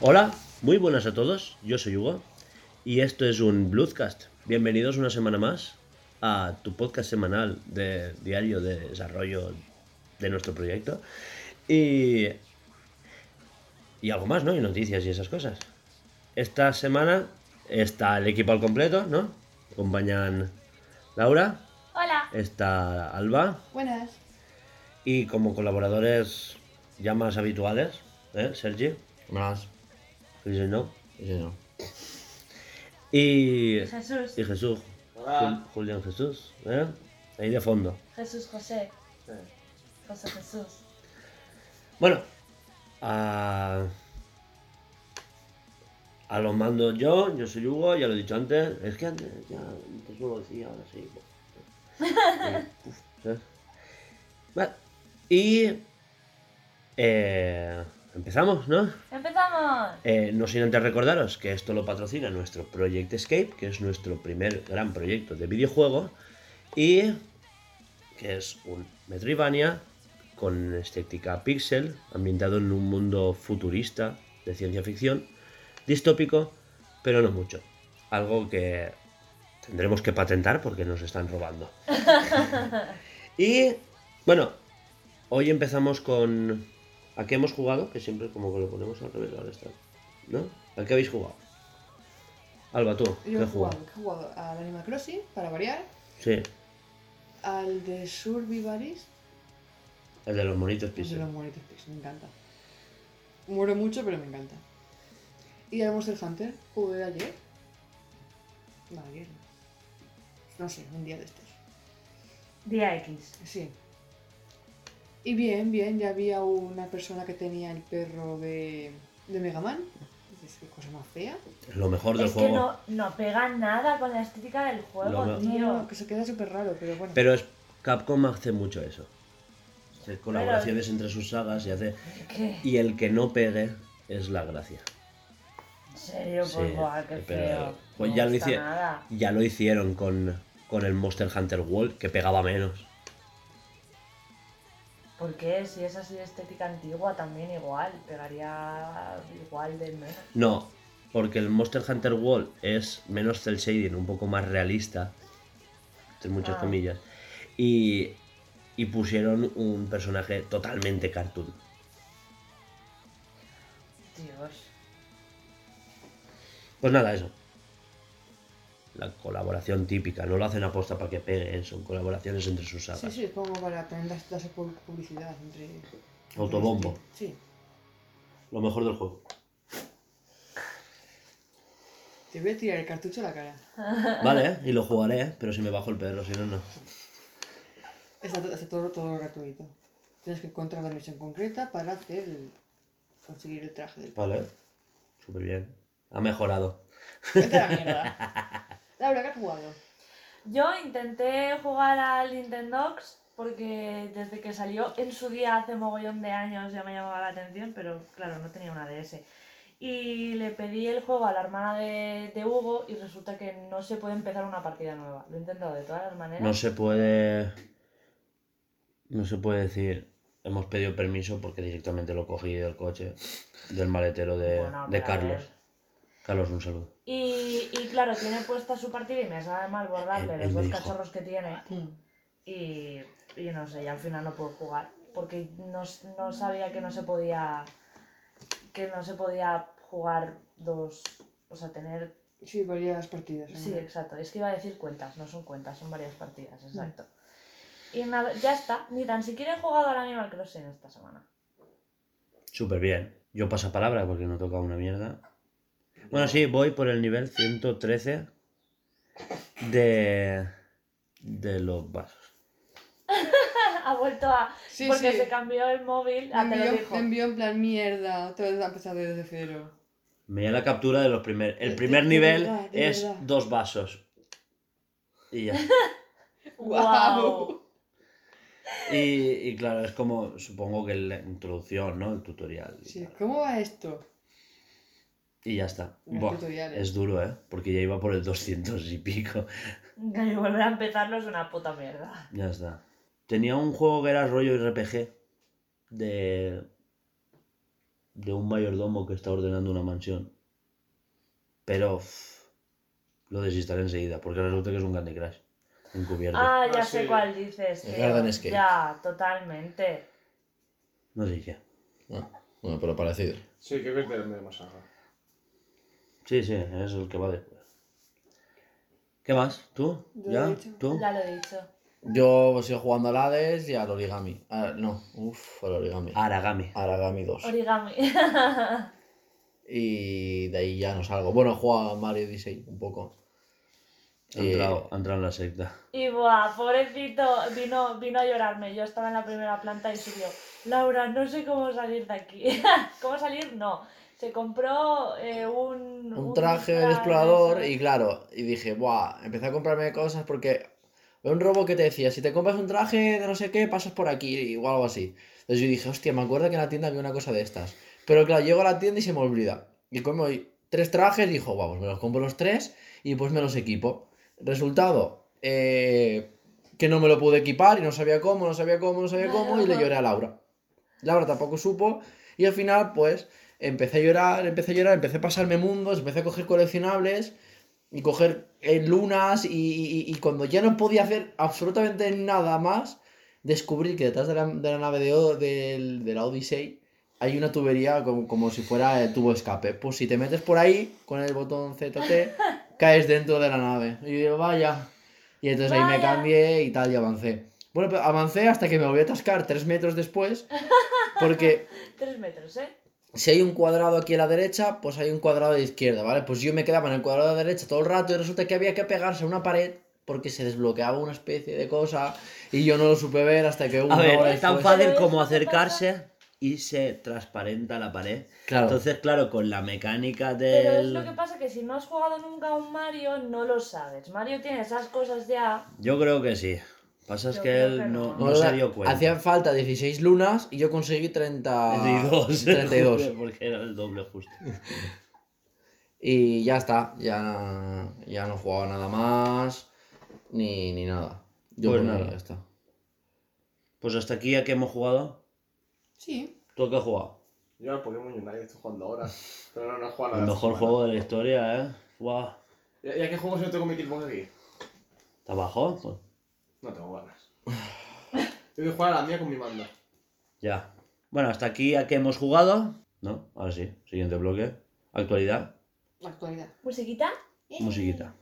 Hola, muy buenas a todos, yo soy Hugo y esto es un Bluescast. Bienvenidos una semana más a tu podcast semanal de diario de desarrollo de nuestro proyecto y, y algo más, ¿no? Y noticias y esas cosas. Esta semana está el equipo al completo, ¿no? Acompañan Laura, Hola. está Alba Buenas. y como colaboradores ya más habituales, ¿eh? Sergi. Más. Dice no. Dice no. Y, Jesús. y Jesús. Jul- Julián Jesús. ¿eh? Ahí de fondo. Jesús José. José Jesús. Bueno, a, a los mando yo, yo soy Hugo, ya lo he dicho antes. Es que antes, ya, antes no lo decía, ahora sí. Vale, Y eh, empezamos, ¿no? ¡Empezamos! Eh, no sin antes recordaros que esto lo patrocina nuestro Project Escape, que es nuestro primer gran proyecto de videojuego y que es un Metroidvania con estética pixel, ambientado en un mundo futurista de ciencia ficción, distópico, pero no mucho. Algo que tendremos que patentar porque nos están robando. y bueno, hoy empezamos con ¿A qué hemos jugado? Que siempre como que lo ponemos al revés, ahora está. ¿No? ¿A qué habéis jugado? Alba, tú, ¿qué Yo he has jugado? jugado, he jugado al Animal Crossing, para variar, Sí, al de Survivalist, el de los monitos el de pixel. los monitos Pix, me encanta. Muero mucho, pero me encanta. Y Monster Hunter, jugué ayer. No, ayer no. No sé, un día de estos. Día X. Sí. Y bien, bien, ya había una persona que tenía el perro de, de Mega Man. Dices, qué cosa más fea. Lo mejor del Es que juego. no, no pega nada con la estética del juego, No, tío. no, que se queda súper raro, pero bueno. Pero es Capcom hace mucho eso. Colaboraciones entre sus sagas y hace. ¿Qué? Y el que no pegue es la gracia. ¿En serio? Sí, Pues guau, qué feo. pues No ya lo hice-. Ya lo hicieron con, con el Monster Hunter World, que pegaba menos. ¿Por qué? Si es así de estética antigua, también igual. Pegaría igual de menos. No, porque el Monster Hunter World es menos cel shading, un poco más realista, entre muchas Ah. comillas, y, y pusieron un personaje totalmente cartoon. Dios. Pues nada, eso. La colaboración típica, no lo hacen aposta para que pegue, son colaboraciones entre sus Sí, sagas. sí, es como para tener pu- publicidad entre. Autobombo. Sí. Lo mejor del juego. Te voy a tirar el cartucho a la cara. Vale, y lo jugaré, pero si me bajo el perro, si no, no. Está, está todo, todo gratuito. Tienes que encontrar la misión concreta para hacer el- conseguir el traje del Vale, súper bien. Ha mejorado. La mierda. Laura, ¿qué has jugado? Yo intenté jugar al Nintendox porque desde que salió en su día hace mogollón de años ya me llamaba la atención, pero claro, no tenía una DS. Y le pedí el juego a la hermana de, de Hugo y resulta que no se puede empezar una partida nueva. Lo he intentado de todas las maneras. No se puede. No se puede decir. Hemos pedido permiso porque directamente lo cogí del coche del maletero de, Bueno, de Carlos. Carlos, un saludo. Y, y claro, tiene puesta su partida y me sabe mal borrarle los dos dijo. cachorros que tiene. Mm. Y, y no sé, y al final no puedo jugar. Porque no, no sabía que no se podía. Que no se podía jugar dos. O sea, tener. Sí, varias partidas. ¿eh? Sí, exacto. Es que iba a decir cuentas, no son cuentas, son varias partidas, exacto. Y nada, ya está. Ni tan siquiera he jugado al Animal Crossing esta semana. Súper bien. Yo paso palabra porque no toca una mierda. Bueno, sí, voy por el nivel 113 de. de los vasos. ha vuelto a. Sí, porque sí. se cambió el móvil. Me Ah, te lo envió, dijo. me envió en plan mierda, otra vez a empezar desde cero. Me da la captura de los primeros. El primer de nivel verdad, de es verdad. dos vasos. Y ya. ¡Guau! Y, y claro, es como, supongo que la introducción, ¿no? El tutorial. Sí. ¿cómo va esto? Y ya está. Buah, es duro, ¿eh? Porque ya iba por el 200 y pico. Y volver a empezarlo es una puta mierda. Ya está. Tenía un juego que era rollo RPG de de un mayordomo que está ordenando una mansión. Pero lo desinstalé enseguida porque resulta que es un Candy Crush encubierto. Ah, ya Ah, sé sí. cuál dices. El tío. Garden Escape. Ya, totalmente. No sé qué. Ah, bueno, pero parecido. Sí, creo que es de, de Masaga. Sí, sí, es el que va después. ¿Qué más? ¿Tú? Yo ¿Ya? lo he dicho. ¿Tú? Ya lo he dicho. Yo sigo jugando al Hades y al origami. Ah, no, uff, al origami. Aragami. Aragami 2. Origami. Y de ahí ya no salgo. Bueno, he jugado a Mario Odyssey un poco. Ha entrado, ha entrado en la secta. Y buah, pobrecito, vino, vino a llorarme. Yo estaba en la primera planta y subió. Laura, no sé cómo salir de aquí. ¿Cómo salir? No. Se compró eh, un, Un traje del explorador eso. y claro, y dije, buah, empecé a comprarme cosas porque un robo que te decía, si te compras un traje de no sé qué, pasas por aquí o algo así. Entonces yo dije, hostia, me acuerdo que en la tienda había una cosa de estas. Pero claro, llego a la tienda y se me olvida. Y como hay tres trajes, dijo, vamos, me los compro los tres y pues me los equipo. Resultado, eh, que no me lo pude equipar y no sabía cómo, no sabía cómo, no sabía cómo y le lloré a Laura. Laura tampoco supo y al final pues empecé a llorar, empecé a llorar, empecé a pasarme mundos, empecé a coger coleccionables y coger eh, lunas y, y- y cuando ya no podía hacer absolutamente nada más, descubrí que detrás de la, de la nave de, de la Odyssey hay una tubería como, como si fuera el tubo de escape. Pues si te metes por ahí con el botón ZT, caes dentro de la nave. Y yo, vaya. Y entonces ahí me Vaya. cambié y tal y avancé. Bueno, pero avancé hasta que me volví a atascar tres metros después. Porque Tres metros, ¿eh? si hay un cuadrado aquí a la derecha, pues hay un cuadrado a la izquierda, ¿vale? Pues yo me quedaba en el cuadrado de la derecha todo el rato y resulta que había que pegarse a una pared porque se desbloqueaba una especie de cosa y yo no lo supe ver hasta que una A ver, hora es tan después- fácil como acercarse y se transparenta la pared. Claro. Entonces, claro, con la mecánica Pero es del... lo que pasa que si no has jugado nunca a un Mario, no lo sabes. Mario tiene esas cosas ya. Yo creo que sí. Pasa es que él que no, no. no No, se dio cuenta. Hacían falta 16 lunas y yo conseguí 30... 32. 32. Porque era el doble justo. Y ya está, ya, ya no jugaba nada más, ni, ni nada. Yo Pues nada. ya está. Pues hasta aquí ya que hemos jugado. Sí. ¿Tú qué has jugado? Yo al Pokémon Unite estoy jugando ahora. Pero no, no he jugado El nada. mejor esta juego de la historia, ¿eh? Guau. ¿Y y a qué juego si no tengo mi Xbox aquí? ¿Te bajó? Pues No tengo ganas. Tengo que jugar a la mía con mi mando. ya. Bueno, hasta aquí ya que hemos jugado. ¿No? Ahora sí. Siguiente bloque. Actualidad. Actualidad. ¿Musiquita? Musiquita.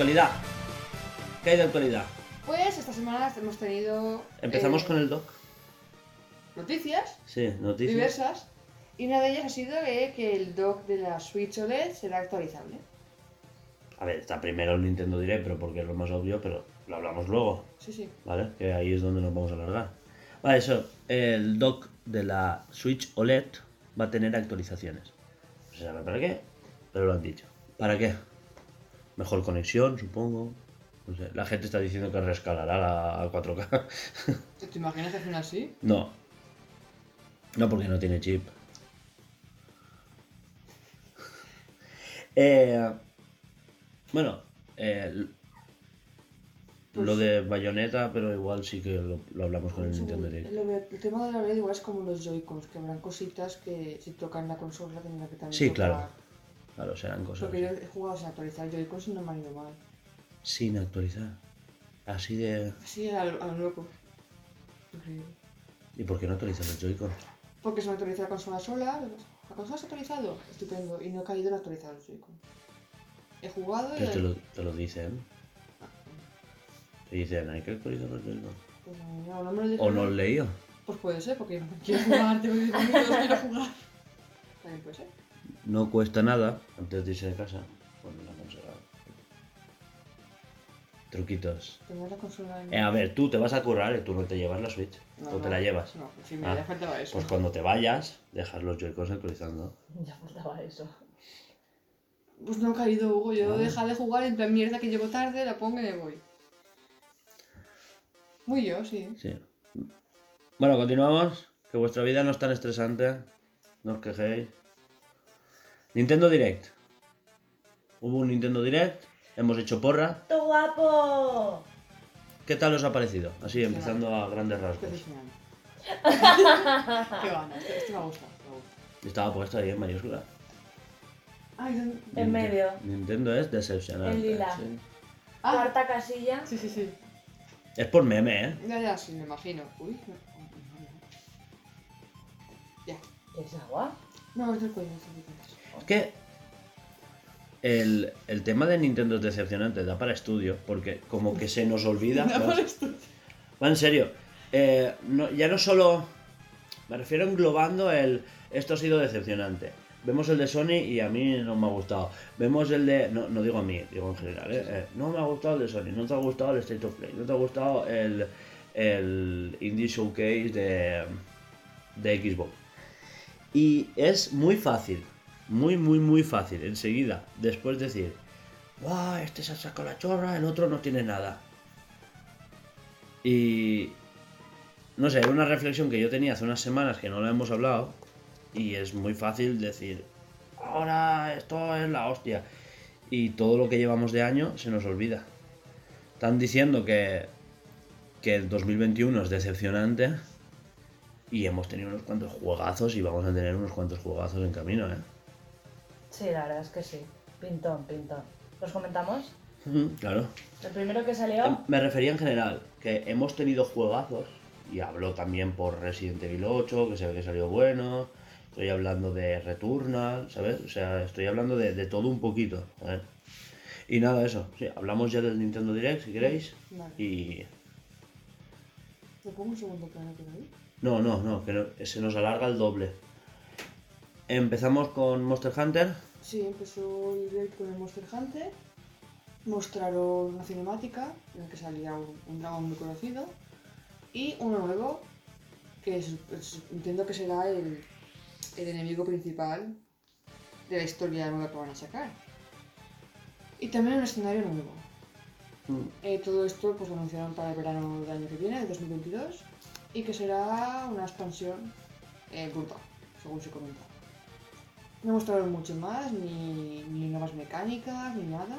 Actualidad. ¿Qué hay de actualidad? Pues esta semana hemos tenido. Empezamos eh, con el doc. Noticias Sí, noticias. diversas. Y una de ellas ha sido eh, que el dock de la Switch OLED será actualizable. A ver, está primero el Nintendo Direct, pero porque es lo más obvio, pero lo hablamos luego, Sí, sí. ¿vale? Que ahí es donde nos vamos a alargar. Vale, eso, el dock de la Switch OLED va a tener actualizaciones. No se sabe para qué, pero lo han dicho. ¿Para qué? Mejor conexión, supongo. No sé, la gente está diciendo que rescalará a, a 4K. ¿Te, imaginas que al final sí? no, No, porque no tiene chip. Eh, bueno, eh, lo de Bayonetta, pero igual sí que lo, lo hablamos con el Nintendo Direct. El tema de la red igual es como los Joy-Cons, que habrán cositas que si tocan la consola tendrán que también Sí, tocar. claro. Claro, serán cosas Porque yo he jugado sin actualizar Joy-Cons y no me han ido mal. sin actualizar. Así de... Así a lo, a lo loco. Increíble. ¿Y por qué no actualizan los Joy-Con? Porque se me actualiza la consola sola. ¿La consola se ha actualizado? Estupendo. Y no he caído en actualizar los Joy-Con. He jugado y... Que te lo, te lo dicen. Te dicen, hay que actualizar los Joy-Con. Pues no, no me lo dijeron. ¿O no lo he leído? Pues puede ser, porque quiero jugar, tengo 10 minutos, quiero jugar. También puede ser. No cuesta nada, antes de irse de casa, con la consola. Truquitos. La consola en... Eh, a ver, tú te vas a currar y tú no te llevas la Switch. No, o te no. la llevas. No, sí, me Ah, le faltaba eso. Pues cuando te vayas, dejas los Joy-Cons actualizando. Ya faltaba eso. Pues no he caído, Hugo. Yo Ah. deja de jugar en plan mierda que llego tarde, la pongo y me voy. Muy yo, sí. Sí. Bueno, continuamos. Que vuestra vida no es tan estresante. No os quejéis. Nintendo Direct. Hubo un Nintendo Direct. Hemos hecho porra. ¡Tu guapo! ¿Qué tal os ha parecido? Así, empezando a grandes rasgos. Qué gana, este, este me ha gustado. me gusta. Estaba puesto ahí en mayúscula. Ay, ¿dónde? En medio. Nintendo es decepcionante. En lila. sí. Ah, Cuarta casilla. sí, sí, sí. Es por meme, ¿eh? Ya, ya, sí, me imagino. Uy, no. Ya. ¿Qué es agua? No, es del cuello, es del cuello. Que el, el tema de Nintendo es decepcionante, da para estudio, porque como que se nos olvida. Da por esto. Va, en serio, eh, no- ya no solo. Me refiero englobando el. Esto ha sido decepcionante. Vemos el de Sony y a mí no me ha gustado. Vemos el de. No, no digo a mí, digo en general. ¿eh? Eh, no me ha gustado el de Sony, no te ha gustado el State of Play, no te ha gustado el, el Indie Showcase de, de Xbox. Y es muy fácil, muy, muy, muy fácil. Enseguida, después decir, ¡guau! Este se ha sacado la chorra, el otro no tiene nada. Y. No sé, una reflexión que yo tenía hace unas semanas que no la hemos hablado. Y es muy fácil decir, ahora esto es la hostia. Y todo lo que llevamos de año se nos olvida. Están diciendo que, que el 2021 es decepcionante. Y hemos tenido unos cuantos juegazos y vamos a tener unos cuantos juegazos en camino, ¿eh? Sí, la verdad es que sí. Pintón, pintón. ¿Los comentamos? Claro. El primero que Em, salió. Me refería en general, que hemos tenido juegazos, y hablo también por Resident Evil 8, que se ve que salió bueno, estoy hablando de Returnal, ¿sabes? O sea, estoy hablando de, de todo un poquito, ¿sabes? Y nada, eso, sí, hablamos ya del Nintendo Direct, si queréis, Vale. y... ¿Le pongo un segundo plano por ahí? No, no, no, que no- se nos alarga el doble. Empezamos con Monster Hunter, Sí, empezó el direct con el Monster Hunter. Mostraron una cinemática en la que salía un, un dragón muy conocido. Y uno nuevo, que es- es- entiendo que será el, el enemigo principal de la historia nueva que van a sacar. Y también un escenario nuevo. Mm. Eh, todo esto pues lo anunciaron para el verano del año que viene, de 2022. Y que será una expansión eh, brutal, según se comenta. No mostraron mucho más, ni, ni nuevas mecánicas, ni nada.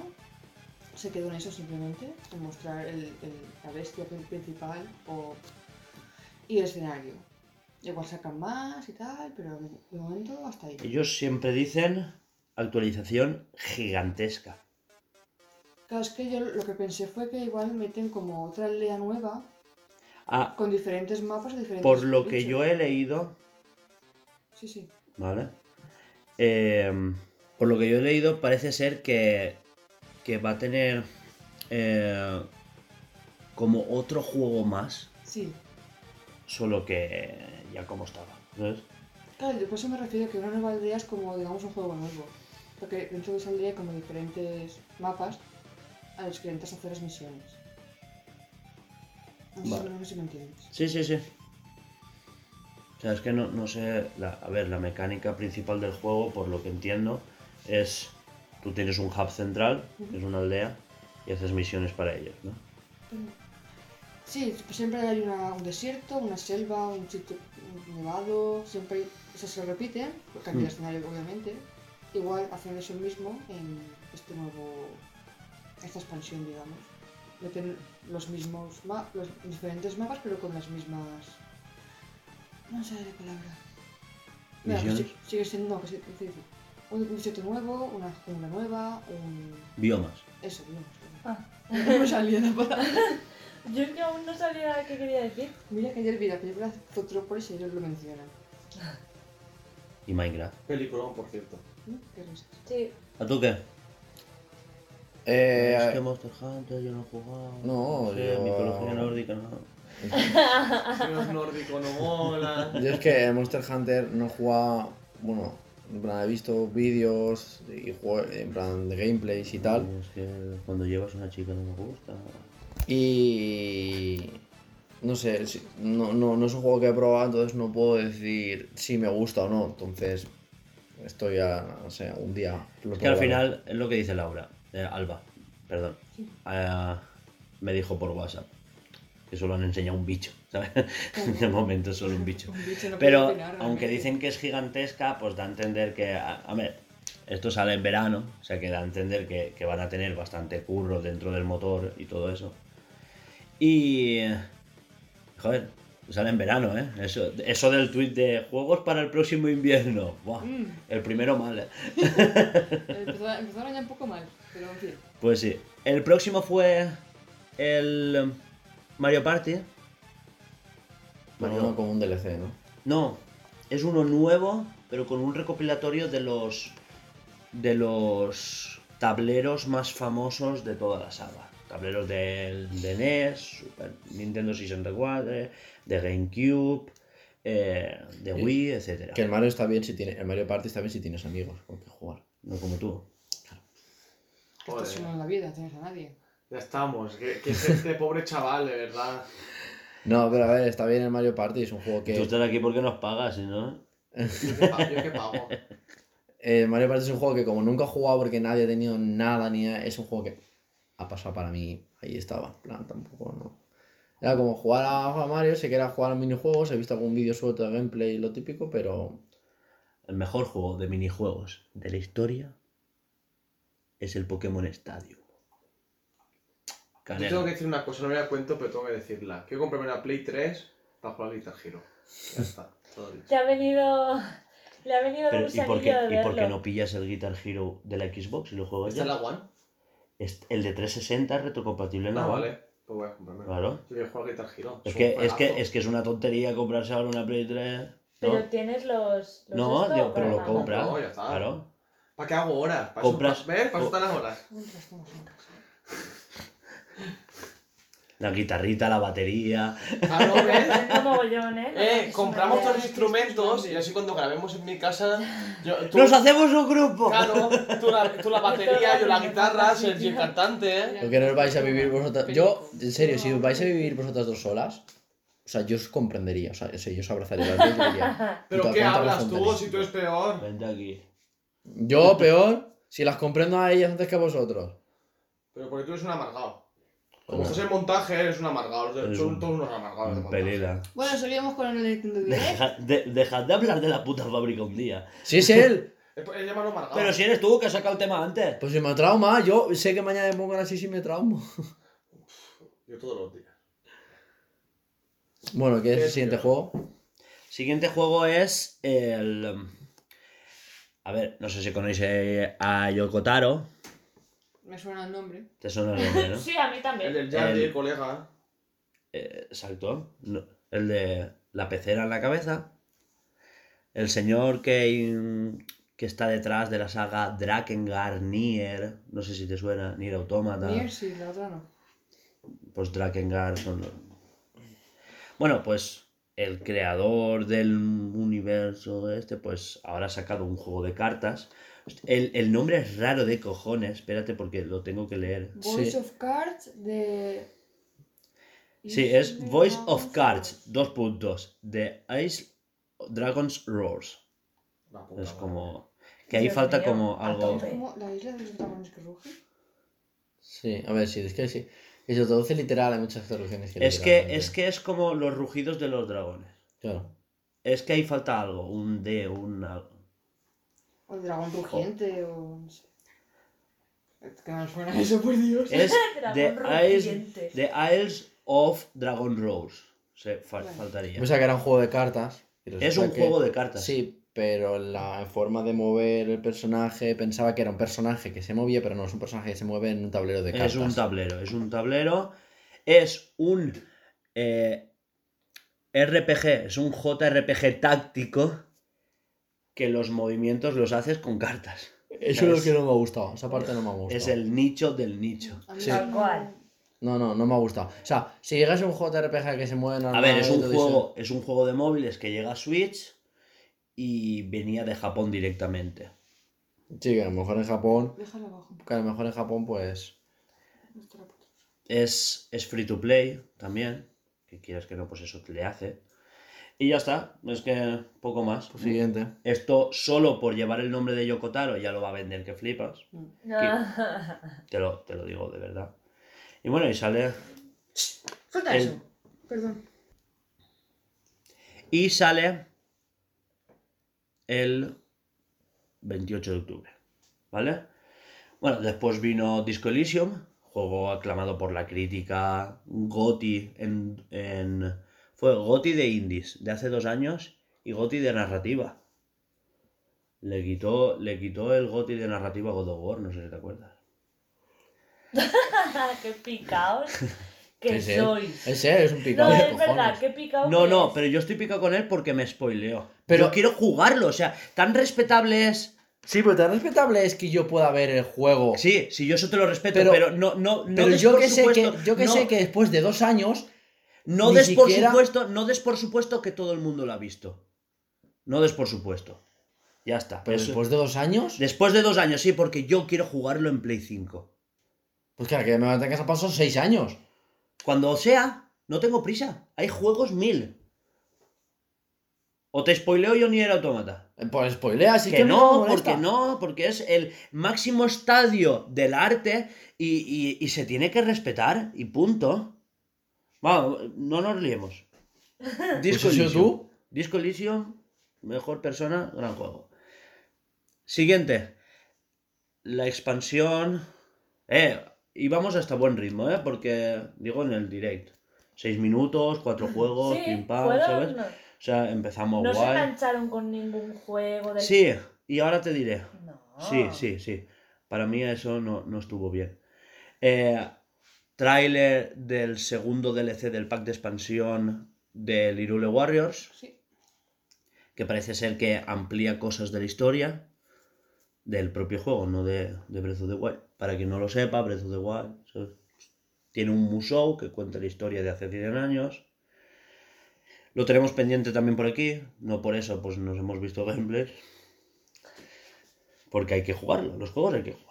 Se quedó en eso simplemente, en mostrar el, el- la bestia pri- principal o, y el escenario. Igual sacan más y tal, pero de, momento hasta ahí. ellos siempre dicen actualización gigantesca. Claro, es que yo lo que pensé fue que igual meten como otra aldea nueva Ah, con diferentes mapas diferentes. por lo que yo he leído, Sí, sí. ¿Vale? Eh, por lo que yo he leído, parece ser que, que va a tener eh, como otro juego más, Sí. solo que ya como estaba. ¿sabes? Claro, por eso me refiero que una nueva aldea es como, digamos, un juego nuevo. Porque dentro de esa aldea hay como diferentes mapas a los que intentas hacer las misiones. No sé, Vale. no sé si me entiendes. Sí, sí, sí. O sea, es que no, no sé. la- a ver, la mecánica principal del juego, por lo que entiendo, es. Tú tienes un hub central, que es una aldea, y haces misiones para ellos, ¿no? Sí, siempre hay una- un desierto, una selva, un sitio nevado, siempre eso se repite, cambia de escenario obviamente. Igual hacen eso mismo en este nuevo, esta expansión, digamos. Meten los mismos los diferentes mapas, pero con las mismas. No sé la palabra. Mira, pues sigue siendo, no, que sí, sí, sí. Un, un desierto nuevo, una jungla nueva, un. Biomas. Eso, digamos. Ah. No me salía la palabra. Yo es que aún no sabía qué quería decir. Mira que ayer vi la película Zootropolis y ellos lo mencionan. Y Minecraft. Peliculón, por cierto. ¿Mm? Qué risas. Sí. ¿A tú qué? Eh, es que Monster Hunter yo no he jugado. No, sé, yo- mitología nórdica no. Si no es nórdico, no mola. Yo es que Monster Hunter no jugaba, bueno, en plan he visto vídeos y juego- en plan de gameplays y tal. Es que cuando llevas una chica no me gusta. Y no sé, no, no, no es un juego que he probado, entonces no puedo decir si me gusta o no. Entonces estoy a, no sé, un día. lo Es que al final es lo que dice Laura, eh, Alba, perdón. Eh, me dijo por WhatsApp que solo han enseñado un bicho, ¿sabes? De momento solo un bicho. Un bicho no puede Pero opinar, aunque dicen que es gigantesca, pues da a entender que, a, a ver, esto sale en verano, o sea que da a entender que, que van a tener bastante curro dentro del motor y todo eso. Y... Joder, sale en verano, ¿eh? Eso, eso del tweet de juegos para el próximo invierno. Buah, Mm. el primero mal, ¿eh? Empezó, empezaron ya un poco mal, pero en fin. Pues sí. El próximo fue el Mario Party. Bueno, Mario- como un DLC, ¿no? No, es uno nuevo, pero con un recopilatorio de los de los tableros más famosos de toda la saga. Tableros del de NES, Super Nintendo 64, de GameCube, eh, de Wii, etcétera. Que el Mario está bien si tiene, el Mario Party está bien si tienes amigos con que jugar. No como tú. Esto Joder. es solo en la vida, no tienes a nadie. Ya estamos. Que, que este pobre chaval, de verdad. No, pero a ver, está bien el Mario Party, es un juego Tú que. estás aquí porque nos pagas, si no. Yo que, pa- yo que pago. Eh, Mario Party es un juego que como nunca he jugado porque nadie ha tenido nada ni nada, es un juego que ha pasado para mí, ahí estaba, en plan, tampoco, no. Era como jugar a, a Mario, sé que era jugar a minijuegos, he visto algún vídeo suelto de gameplay, lo típico, pero El mejor juego de minijuegos de la historia es el Pokémon Stadium. Yo Canela. tengo que decir una cosa, no me la cuento, pero tengo que decirla. Quiero comprarme una Play 3 para jugar al Guitar Hero. Ya está, todo dicho. Te ha venido. Le ha venido Pero, ¿y, por qué, de ¿Y por qué no pillas el Guitar Hero de la Xbox y lo juegas ¿Esta ya? es la One? Es- El de 360 es retrocompatible en la No, One. vale. Pues voy a comprarme. Claro. Yo quiero jugar al Guitar Hero. Es un que, es, que, es que es una tontería comprarse ahora una Play 3. Pero No, tienes los. los no esto, yo- pero lo para- compras. No, ya está. Claro. ¿Para qué hago horas? ¿Para Compras- Eso, ¿Ves? Para co- están las horas. Mientras estamos en casa. La guitarrita, la batería. Tengo mogollón, ¿eh? Eh, Es compramos todos los instrumentos y así cuando grabemos en mi casa. Yo, tú, ¡Nos hacemos un grupo! Claro, tú la, tú la batería, yo la guitarra, Sergi el cantante, ¿eh? ¿por qué no os vais a vivir vosotras? Yo, en serio, si os vais a vivir vosotras dos solas, o sea, yo os comprendería, o sea, yo os abrazaría las dos y diría, Pero "Puta, ¿qué hablas tú tenéis". si tú eres peor? Vente aquí. Yo, peor, si las comprendo a ellas antes que a vosotros. Pero porque tú eres un amargado. Como estás en montaje, eres un amargado. Los de- Eres Son un- todos unos amargados Un pelila. Bueno, seguimos con el Nintendo Direct. Deja- de- dejad de hablar de la puta fábrica un día. Si es él, es llamarlo amargado. Pero si eres tú que has sacado el tema antes. pues si me trauma, yo sé que mañana me pongo así si me traumo. Yo todos los días. Bueno, ¿qué es el siguiente juego? Siguiente juego es el. A ver, no sé si conocéis a Yokotaro. Me suena el nombre. Te suena el nombre, ¿no? Sí, a mí El también. del Jardy, El- colega. Eh, Exacto. No, El de la pecera en la cabeza. El señor que, que está detrás de la saga Drakengard, Nier. No sé si te suena, Nier Automata. Nier sí, la otra no. Pues Drakengard son los... Bueno, pues el creador del universo este, pues ahora ha sacado un juego de cartas. El, el nombre es raro de cojones, espérate porque lo tengo que leer. Voice Sí. of Cards de. Sí, es Voice of Cards, dos puntos, de Ice Dragons Roars. Es como... Que ahí falta mío, como algo... ¿La isla de los dragones que rugen? Sí, a ver, sí, es que sí. Que se traduce literal, hay muchas traducciones que Es que, es que es como los rugidos de los dragones. Claro. Es que ahí falta algo, un D, un algo. O el dragón rugiente, o no sé. Es que no me suena eso, por Dios. Es The Isles, rugiente. The Isles of Dragon Rose. Se Vale. faltaría. Pensaba que era un juego de cartas. y Es resulta un que- juego de cartas. Sí, pero la forma de mover el personaje, pensaba que era un personaje que se movía, pero no es un personaje que se mueve en un tablero de cartas. Es un tablero, es un tablero. Es un eh, RPG, es un JRPG táctico que los movimientos los haces con cartas. Eso es lo que no me ha gustado. Esa parte no me ha gustado. Es el nicho del nicho. Sí. Tal cual. No, no, no me ha gustado. O sea, si llegas a un JRPG que se mueve A ver, es un juego, es un juego de móviles que llega a Switch y venía de Japón directamente. Sí, que a lo mejor en Japón... Déjalo abajo. Que a lo mejor en Japón, pues... Es, es free to play también. Que quieras que no, pues eso te le hace. Y ya está, es que poco más. Pues siguiente. Esto solo por llevar el nombre de Yokotaro ya lo va a vender que flipas. Te lo, te lo digo de verdad. Y bueno, y sale. Suelta El- eso. Perdón. Y sale el 28 de octubre. ¿Vale? Bueno, después vino Disco Elysium, juego aclamado por la crítica, GOTI en, en- fue GOTI de indies de hace dos años y GOTI de narrativa. Le quitó, le quitó el GOTI de narrativa a God of War, no sé si te acuerdas. qué picaos que Es él. sois. Es él, es un No, picado de es cojones. verdad, qué picado No, que no, es. pero yo estoy picado con él porque me spoileó. Pero- Pero quiero jugarlo, o sea, tan respetable es. Sí, pero tan respetable es que yo pueda ver el juego. Sí, sí, yo eso te lo respeto, Pero- pero, no, no, no pero yo que sé que, yo que no, sé que después de dos años... no ni des por supuesto, no des por supuesto que todo el mundo lo ha visto. No des por supuesto. Ya está. Pero Eso- después de dos años... después de dos años, sí, porque yo quiero jugarlo en Play 5. Pues claro, que me tengas a paso seis años. Cuando sea, no tengo prisa. Hay juegos mil. O te spoileo yo ni era automata. Eh, Pues spoilea, así que, que, no, porque no, porque es el máximo estadio del arte y, y- y se tiene que respetar y punto. Vamos, no nos liemos. Disco Pues Elysium. tú. Disco Elysium, mejor persona, gran juego. Siguiente. La expansión. Eh, íbamos hasta buen ritmo, eh, porque digo en el direct. Seis minutos, cuatro juegos, Sí, pim pam, ¿sabes? no, O sea, empezamos no se guay. engancharon con ningún juego del... Sí, y ahora te diré. No. Sí, sí, sí. Para mí eso no, no estuvo bien. Eh, tráiler del segundo DLC del pack de expansión de Lirule Warriors, Sí. que parece ser que amplía cosas de la historia del propio juego, no de, de Breath of the Wild. Para quien no lo sepa, Breath of the Wild ¿sabes? tiene un musou que cuenta la historia de hace 100 años. Lo tenemos pendiente también por aquí, no por eso pues nos hemos visto gameplays. Porque hay que jugarlo, los juegos hay que jugarlos.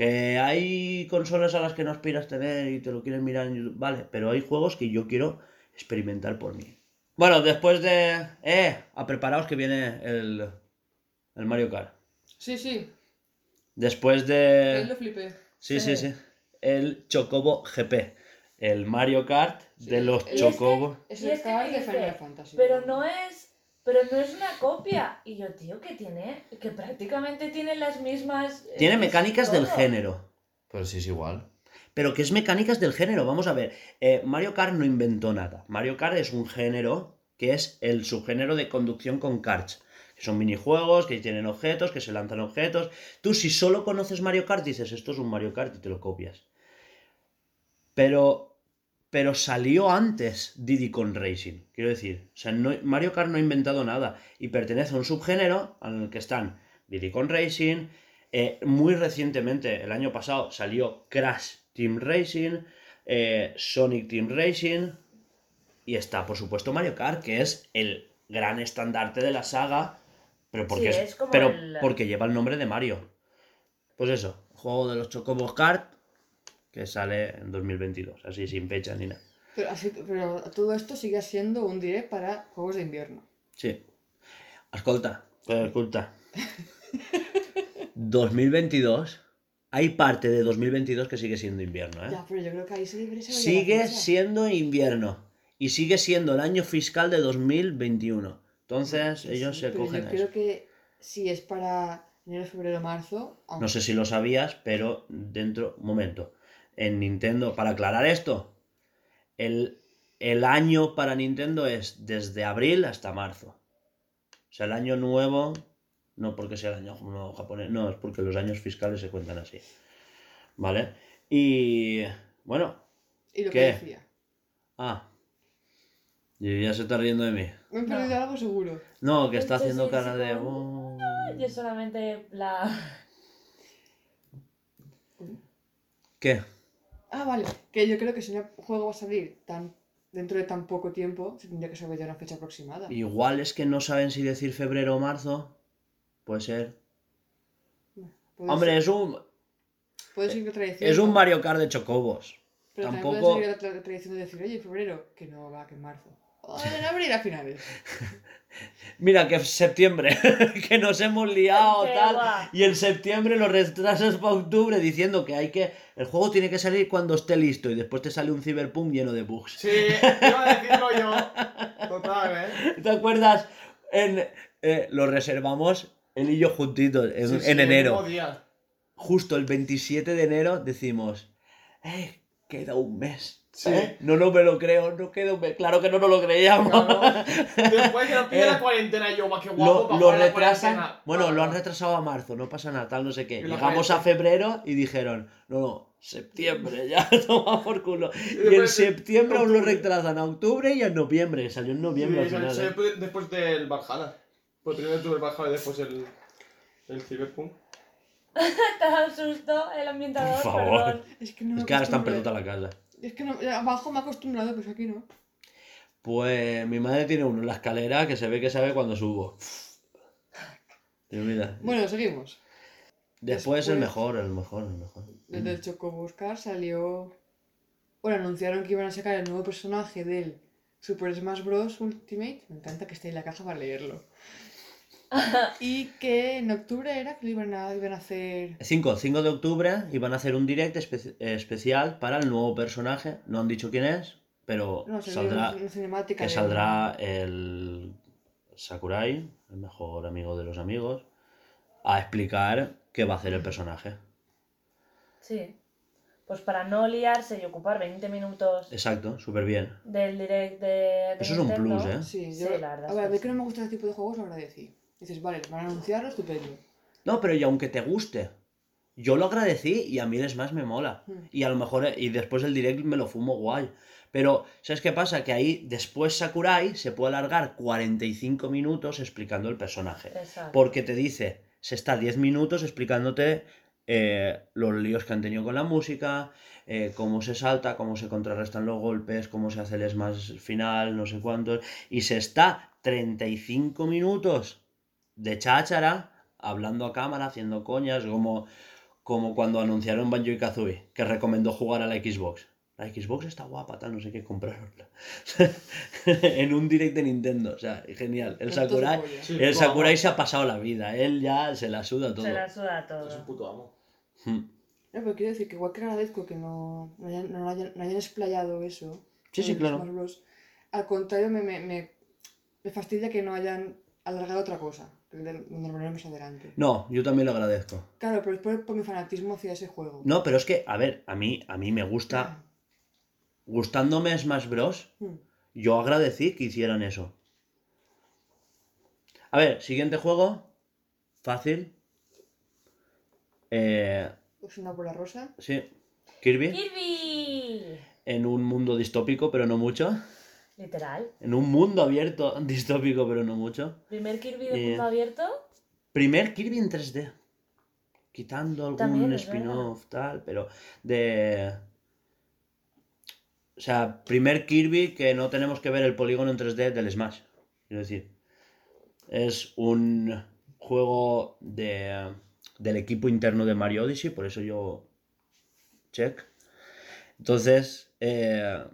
Que hay consolas a las que no aspiras tener y te lo quieres mirar en YouTube, vale, pero hay juegos que yo quiero experimentar por mí. Bueno, después de... Eh, a preparaos que viene el, el Mario Kart. Sí, sí. Después Ahí de... lo flipé. Sí, sí, sí. El Chocobo GP. El Mario Kart de los Y es que- Chocobo. Es el es que car me de Final Fantasy. Pero no es. Pero no es una copia. Y yo, tío, que tiene. Que prácticamente tiene las mismas. eh, Tiene mecánicas del género. Pero sí es igual. Pero que es mecánicas del género. Vamos a ver. eh, Mario Kart no inventó nada. Mario Kart es un género que es el subgénero de conducción con karts. Que son minijuegos, que tienen objetos, que se lanzan objetos. Tú, si solo conoces Mario Kart, dices esto es un Mario Kart y te lo copias. Pero. Pero salió antes Diddy Kong Racing. Quiero decir, o sea, no- Mario Kart no ha inventado nada. Y pertenece a un subgénero en el que están Diddy Kong Racing. eh, muy recientemente, el año pasado, salió Crash Team Racing. eh, Sonic Team Racing. Y está, por supuesto, Mario Kart, que es el gran estandarte de la saga. Pero porque, Sí, es- es como pero el- porque lleva el nombre de Mario. Pues eso, juego de los Chocobos Kart que sale en 2022, así sin fecha ni nada. Pero, así, pero todo esto sigue siendo un direct para juegos de invierno. Sí. Escolta, escolta. 2022 hay parte de 2022 que sigue siendo invierno, ¿eh? Ya, pero yo creo que ahí se Sigue siendo invierno. Y sigue siendo el año fiscal de 2021. Entonces, Que ellos sí, se pero cogen Yo eso. creo que si es para enero, febrero, marzo. No sé si lo sabías, pero dentro. Un momento. En Nintendo, para aclarar esto, el, el año para Nintendo es desde abril hasta marzo. O sea, el año nuevo. No porque sea el año nuevo japonés, no, es porque los años fiscales se cuentan así. ¿Vale? Y. Bueno, Y lo ¿Qué? que decía. ah. Y ya se está riendo de mí. Me he perdido algo seguro. No, que está Entonces, haciendo sí, cara sí, de. como- "Oh". Yo solamente la. ¿Qué? Ah, vale. Que yo creo que si un juego va a salir tan dentro de tan poco tiempo, se tendría que saber ya una fecha aproximada. Igual es que no saben si decir febrero o marzo. Puede ser. Puede Hombre, ser- es un, puede ser que es un Mario Kart de chocobos. Pero también tampoco- puede ser la tradición de decir, oye, en febrero, que no va, que en marzo. O en abril a finales. Mira, que es septiembre, que nos hemos liado, Qué tal. guay. Y en septiembre lo retrasas para octubre diciendo que hay que. El juego tiene que salir cuando esté listo. Y después te sale un Cyberpunk lleno de bugs. Sí, iba a decirlo yo. Total, ¿eh? ¿Te acuerdas? En, eh, lo reservamos él y yo juntitos en, Sí, sí, en el enero. día. justo el 27 de enero decimos, eh, queda un mes. Sí. ¿eh? No, no me lo creo, no mes. Claro que no nos lo creíamos. Claro. Después que nos pide Eh, la cuarentena, yo, más que guapo, Lo, la retrasan. Bueno, lo han retrasado a marzo, no pasa nada, tal, no sé qué. Llegamos a febrero y dijeron, no, no, septiembre, ya toma por culo. Y en septiembre aún lo retrasan a octubre y en noviembre. Salió en noviembre Sí, al final. se- ¿eh? después del Valhalla. Pues primero tuve el Valhalla y después el, el Cyberpunk. Te asustó el ambientador, Por favor. perdón. Es que no Es que ahora están la casa. Es que no, abajo me he acostumbrado, pues aquí no. Pues mi madre tiene uno en la escalera que se ve que sabe cuando subo. Mira, Bueno, seguimos. Después el Después- mejor, el mejor, el mejor. Desde el Chocoboscar salió. Bueno, anunciaron que iban a sacar el nuevo personaje del Super Smash Bros. Ultimate. Me encanta que esté en la caja para leerlo. y que en octubre era que lo iban a, iban a hacer. 5, 5 de octubre y van a hacer un direct espe- especial para el nuevo personaje. No han dicho quién es, pero No, saldrá, una que de- saldrá el Sakurai, el mejor amigo de los amigos, a explicar qué va a hacer el personaje. Sí. Pues para no liarse y ocupar 20 minutos Exacto, súper bien. del direct de. de Eso es un plus, ¿eh? Sí, Sí, yo, la verdad a ver, a mí que no me gusta este tipo de juegos, lo agradecí. Dices, vale, van a anunciarlo, estupendo. No, pero y aunque te guste, yo lo agradecí y a mí el Smash me mola. Mm. Y a lo mejor, eh, y después el direct me lo fumo guay. Pero, ¿sabes qué pasa? Que ahí después Sakurai se puede alargar 45 minutos explicando el personaje. Exacto. Porque te dice, se está 10 minutos explicándote eh, los líos que han tenido con la música, eh, cómo se salta, cómo se contrarrestan los golpes, cómo se hace el smash final, no sé cuántos. Y se está 35 minutos de cháchara, hablando a cámara, haciendo coñas, como, como cuando anunciaron Banjo y Kazooie, que recomendó jugar a la Xbox. La Xbox está guapa, tal, no sé qué, comprarosla. en un direct de Nintendo, o sea, genial. El Sakurai. Sí, el Sakurai se ha pasado la vida, él ya se la suda todo. Se la suda Es un todo. puto amo. Hmm. No, pero quiero decir que igual que agradezco que no, no, hayan, no hayan- no hayan explayado eso. Sí, sí, claro. Al contrario, me, me, me, me fastidia que no hayan alargado otra cosa. Lo veremos adelante. No, yo también lo agradezco. Claro, pero es por, por mi fanatismo hacia ese juego. No, pero es que, a ver, a mí, a mí me gusta, gustándome Smash Bros, Mm. yo agradecí que hicieran eso. A ver, siguiente juego, fácil. Eh, una por la rosa. sí, Kirby, ¡Kirby! en un mundo distópico, pero no mucho. Literal. En un mundo abierto, distópico, pero no mucho. Primer Kirby de Eh, mundo abierto. Primer Kirby en 3D. Quitando algún es spin-off, tal, pero de. O sea, primer Kirby que no tenemos que ver el polígono en 3D del Smash. Quiero decir, es un juego de, del equipo interno de Mario Odyssey, por eso yo. Check. Entonces, eh,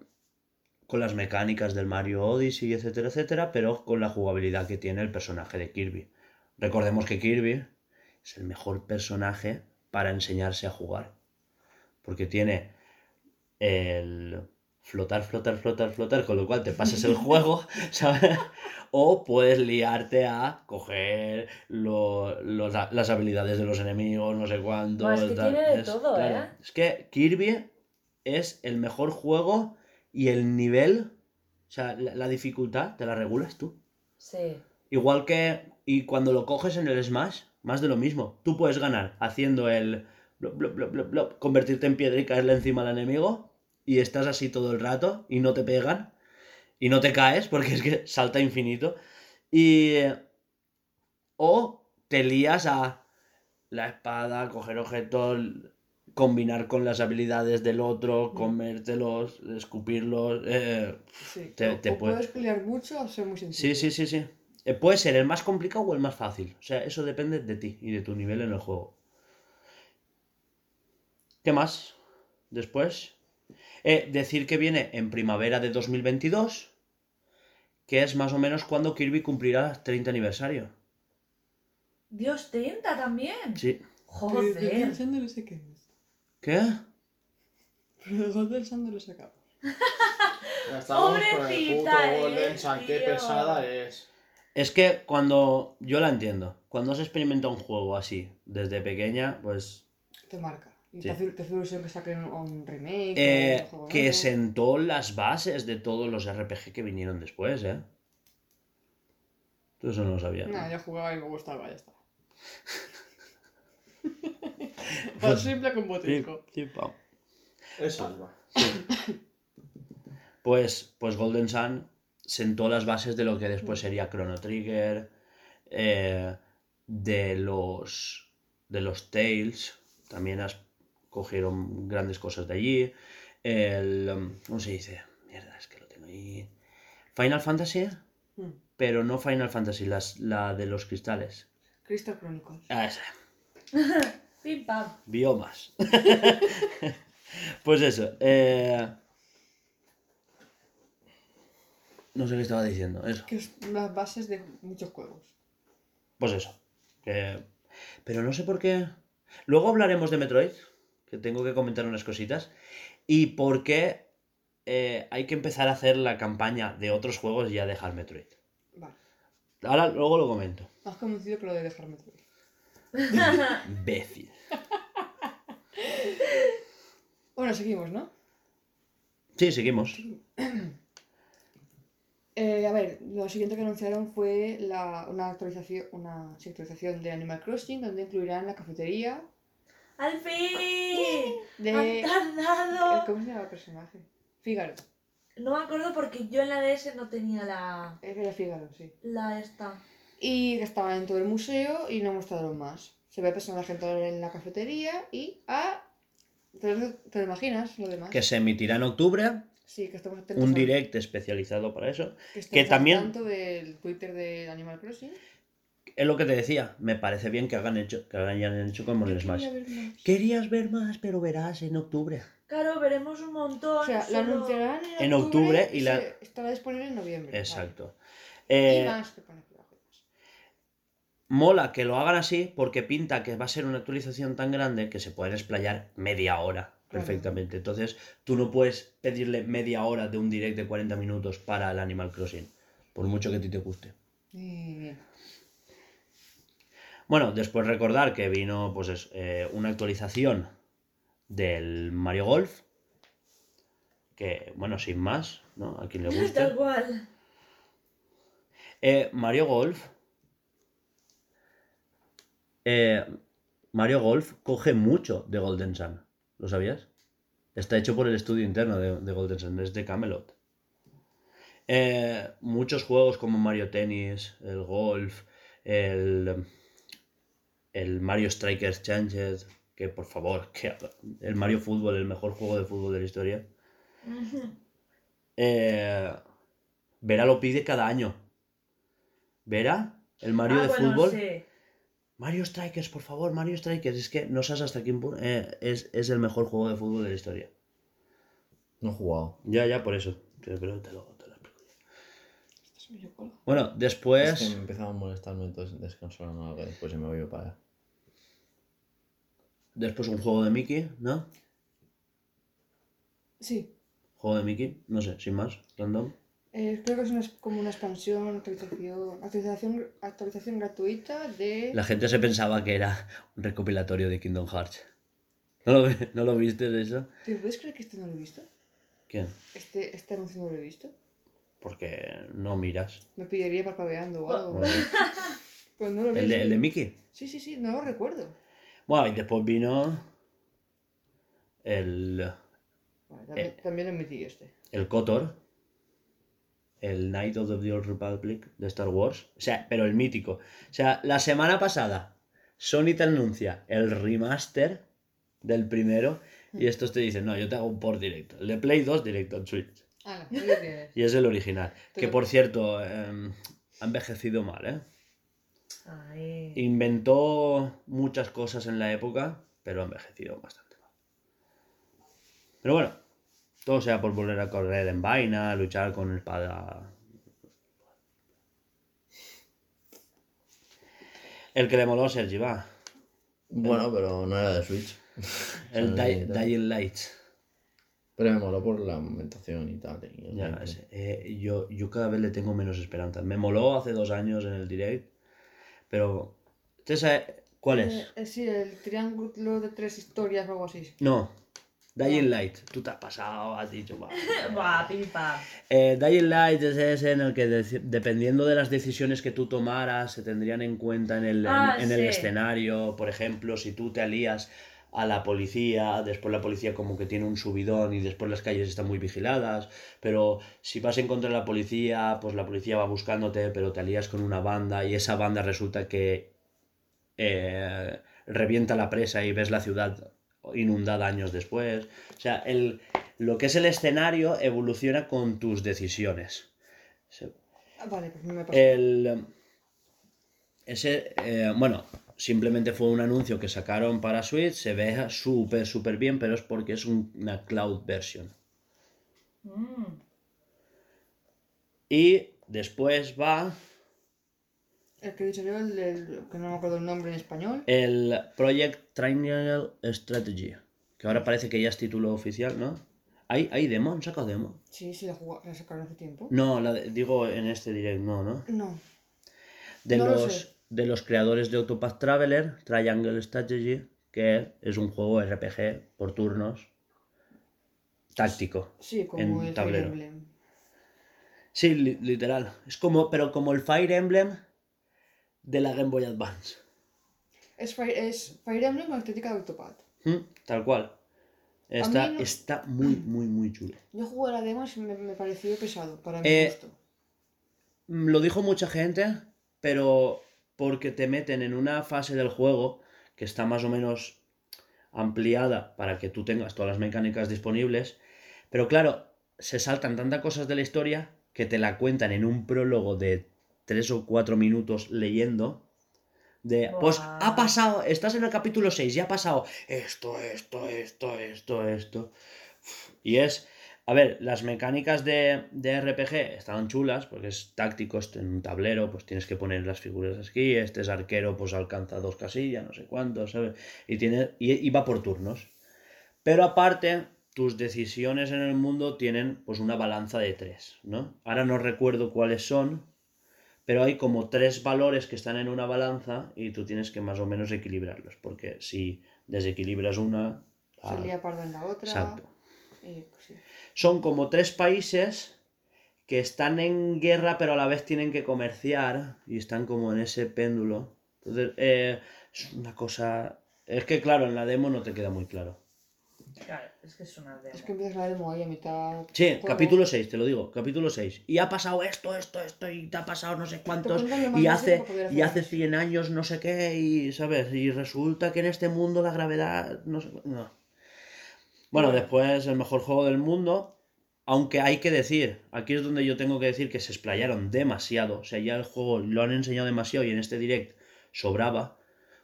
con las mecánicas del Mario Odyssey, etcétera, etcétera, pero con la jugabilidad que tiene el personaje de Kirby. Recordemos que Kirby es el mejor personaje para enseñarse a jugar. Porque tiene el flotar, flotar, flotar, flotar, con lo cual te pasas el juego, ¿sabes? O puedes liarte a coger lo- las habilidades de los enemigos, no sé cuánto. Buah, es que tiene de todo, ¿eh? Es que Kirby es el mejor juego y el nivel, o sea, la, la dificultad te la regulas tú. Sí. Igual que, y cuando lo coges en el Smash, más de lo mismo. Tú puedes ganar haciendo el blop, blop, blop, blop, blop, convertirte en piedra y caerle encima al enemigo, y estás así todo el rato y no te pegan, y no te caes porque es que salta infinito. Y. O te lías a la espada, coger objetos, combinar con las habilidades del otro, comértelos, escupirlos. eh, Sí. Te- o, te o puede- puedes pelear mucho o ser muy sencillo. Sí, sí, sí, sí. Eh, Puede ser el más complicado o el más fácil. O sea, eso depende de ti y de tu nivel en el juego. ¿Qué más? Después. Eh, decir que viene en primavera de 2022, que es más o menos cuando Kirby cumplirá 30 aniversario. Dios, 30 también. Sí. Joder. No sé qué. ¿Qué? Pero el Golden Sand lo. Ya estamos con el puto Pobrecita Golden es, Sun, qué tío. pesada es. Es que cuando. Yo la entiendo. Cuando se experimenta un juego así, desde pequeña, pues Te marca. Y Sí. te, hace, te hace ilusión que saquen un remake. Eh, o un juego que nuevo. sentó las bases de todos los RPG que vinieron después, ¿eh? Tú eso no lo sabías. No, yo jugaba y me gustaba, ya está. Tan simple como Sí, trico. sí, pao. Es alma. Pues, pues Golden Sun sentó las bases de lo que después sería Chrono Trigger, eh, de los de los Tales, también as- cogieron grandes cosas de allí. El, um, ¿Cómo se dice? Mierda, es que lo tengo ahí. Final Fantasy, Hmm. pero no Final Fantasy, las, la de los cristales. Crystal Chronicles. Ah, esa. Pim pam. Biomas. pues eso. eh, No sé qué estaba diciendo. Eso. Que es las bases de muchos juegos. Pues eso. Pero no sé por qué. Luego hablaremos de Metroid. Que tengo que comentar unas cositas. Y por qué eh, hay que empezar a hacer la campaña de otros juegos y ya dejar Metroid. Vale. Ahora luego lo comento. Más convencido que lo de dejarme todo. Imbécil. Bueno, seguimos, ¿no? Sí, seguimos. Eh, a ver, lo siguiente que anunciaron fue la, una actualización, una sí, actualización de Animal Crossing, donde incluirán la cafetería ¡Al fin! de... ¡Han tardado! ¿Cómo se llama el personaje? Fígaro. No me acuerdo porque yo en la DS no tenía la, Era Fígaro, sí. la esta. Y que estaban en todo el museo y no mostraron más. Se ve personaje entrar en la cafetería y... ¡Ah! ¿Te, lo- te lo imaginas lo demás? Que se emitirá en octubre. Sí, que estamos atentos Un al- direct especializado para eso. que, que al también- tanto del Twitter de Animal Crossing. Es lo que te decía. Me parece bien que hagan hecho, que hayan hecho como en el Smash. Querías ver más, pero verás en octubre. Claro, veremos un montón. O sea, lo solo- anunciarán en, En octubre y la- estará disponible en noviembre. Exacto. Vale. Eh, Y más que pone aquí abajo, y más. Mola que lo hagan así porque pinta que va a ser una actualización tan grande que se pueden explayar media hora perfectamente. Entonces, tú no puedes pedirle media hora de un direct de 40 minutos para el Animal Crossing, por mucho que a ti te guste. Bien. Bueno, después recordar que vino pues es, eh, una actualización del Mario Golf. Que, bueno, sin más, ¿no? A quien le Tal guste. cual. Eh, Mario Golf. Eh, Mario Golf coge mucho de Golden Sun. ¿Lo sabías? Está hecho por el estudio interno de, de Golden Sun, es de Camelot. Eh, muchos juegos como Mario Tennis, el Golf, el, el Mario Strikers Changed, que por favor, que el Mario Fútbol, el mejor juego de fútbol de la historia. Eh, Vera lo pide cada año. ¿Vera? El Mario Ah, de bueno, fútbol. sí. Mario Strikers, por favor, Mario Strikers. Es que no sabes hasta qué punto eh, es, es el mejor juego de fútbol de la historia. No he jugado. Ya, ya, por eso. Pero te lo, te lo explico. Esto es medio cola. Bueno, después. Es que me empezaba a molestarme entonces descansar algo después y me voy para allá. Después un juego de Mickey, ¿no? Sí. Juego de Mickey, no sé, sin más, random. Eh, creo que es una- como una expansión, actualización, actualización, actualización gratuita de... La gente se pensaba que era un recopilatorio de Kingdom Hearts. ¿No lo, ¿no lo viste de eso? ¿Te puedes creer que este no lo he visto? ¿Quién? Este, este anuncio no lo he visto. Porque no miras. Me pillaría parpadeando o algo. Bueno, Pues no lo. ¿El de, el de Mickey? Sí, sí, sí, no lo recuerdo. Bueno, y después vino el, Vale, también, Eh. también lo metí este. el KOTOR, el Knight of the Old Republic de Star Wars. O sea, pero el mítico. O sea, la semana pasada Sony te anuncia el remaster del primero y estos te dicen, no, yo te hago un port directo. El de Play 2 directo en Switch. Ah, no. Y es el original. Que por cierto, em, ha envejecido mal, ¿eh? Ay. Inventó muchas cosas en la época, pero ha envejecido bastante mal. Pero bueno, todo sea por volver a correr en vaina, luchar con espada. El que le moló a Sergi, va. Bueno, pero no era de Switch. El Di-. Dying Light. Pero me moló por la ambientación y tal. y el Ya, gameplay. ese. Eh, yo, yo cada vez le tengo menos esperanza. Me moló hace dos años en el direct, pero. ¿Usted sabe cuál es? Eh, eh, sí, el triángulo de tres historias o algo así. No. Dying Light. Tú te has pasado, has dicho. Buah, pipa. Eh, Dying Light es ese en el que dependiendo de las decisiones que tú tomaras se tendrían en cuenta en el, en- Ah, en el sí. escenario. Por ejemplo, si tú te alías a la policía, después la policía como que tiene un subidón y después las calles están muy vigiladas, pero si vas en contra de la policía, pues la policía va buscándote, pero te alías con una banda y esa banda resulta que eh, revienta la presa y ves la ciudad inundada años después. O sea, el, lo que es el escenario evoluciona con tus decisiones. Ah, vale, pues no me pasa. El, ese, eh, bueno, simplemente fue un anuncio que sacaron para Switch, se ve súper, súper bien, pero es porque es un- una cloud version. Mm. Y después va El que he dicho yo, el, del- que no me acuerdo el nombre en español. el Project Triangle Strategy, que ahora parece que ya es título oficial, ¿no? ¿Hay, hay demo? ¿Han sacado demo? Sí, sí, la, jugá- la sacaron hace tiempo. No, la de- digo en este direct, no, ¿no? No. de, No lo los, sé. de los creadores de Octopath Traveler, Triangle Strategy, que es un juego RPG por turnos táctico. Sí, como En el Fire tablero. Emblem. Sí, li- literal. Es como, pero como el Fire Emblem de la Game Boy Advance. Es Fire, es Fire Emblem con estética de Octopath. ¿Mm? Tal cual. Está, no- está muy, muy, muy chulo. Yo jugué a la demo y me, me pareció pesado, para mi Eh, gusto. Mm, Lo dijo mucha gente, pero porque te meten en una fase del juego que está más o menos ampliada para que tú tengas todas las mecánicas disponibles. Pero claro, se saltan tantas cosas de la historia que te la cuentan en un prólogo de 3 o 4 minutos leyendo. De, pues ha pasado, estás en el capítulo 6 y ha pasado esto, esto, esto, esto, esto. Y es, a ver, las mecánicas de, de RPG estaban chulas porque es táctico, es en un tablero, pues tienes que poner las figuras aquí, este es arquero, pues alcanza dos casillas, no sé cuánto, ¿sabes? Y, tiene, y, y va por turnos. Pero aparte, tus decisiones en el mundo tienen pues una balanza de tres, ¿no? Ahora no recuerdo cuáles son, pero hay como tres valores que están en una balanza y tú tienes que más o menos equilibrarlos, porque si desequilibras una... Se ah, lía parda en la otra. exacto. y, pues, sí. Son como tres países que están en guerra pero a la vez tienen que comerciar y están como en ese péndulo. Entonces, eh, es una cosa... Es que claro, en la demo no te queda muy claro. Claro, es que es una demo. Es que empiezas la demo ahí a mitad. Sí, juego. capítulo 6, te lo digo, capítulo 6. Y ha pasado esto, esto, esto, y te ha pasado no sé cuántos, y hace, y hace 100 años no sé qué, y sabes, y resulta que en este mundo la gravedad, no sé, no. Bueno, después el mejor juego del mundo, aunque hay que decir, aquí es donde yo tengo que decir que se explayaron demasiado, o sea, ya el juego lo han enseñado demasiado y en este direct sobraba.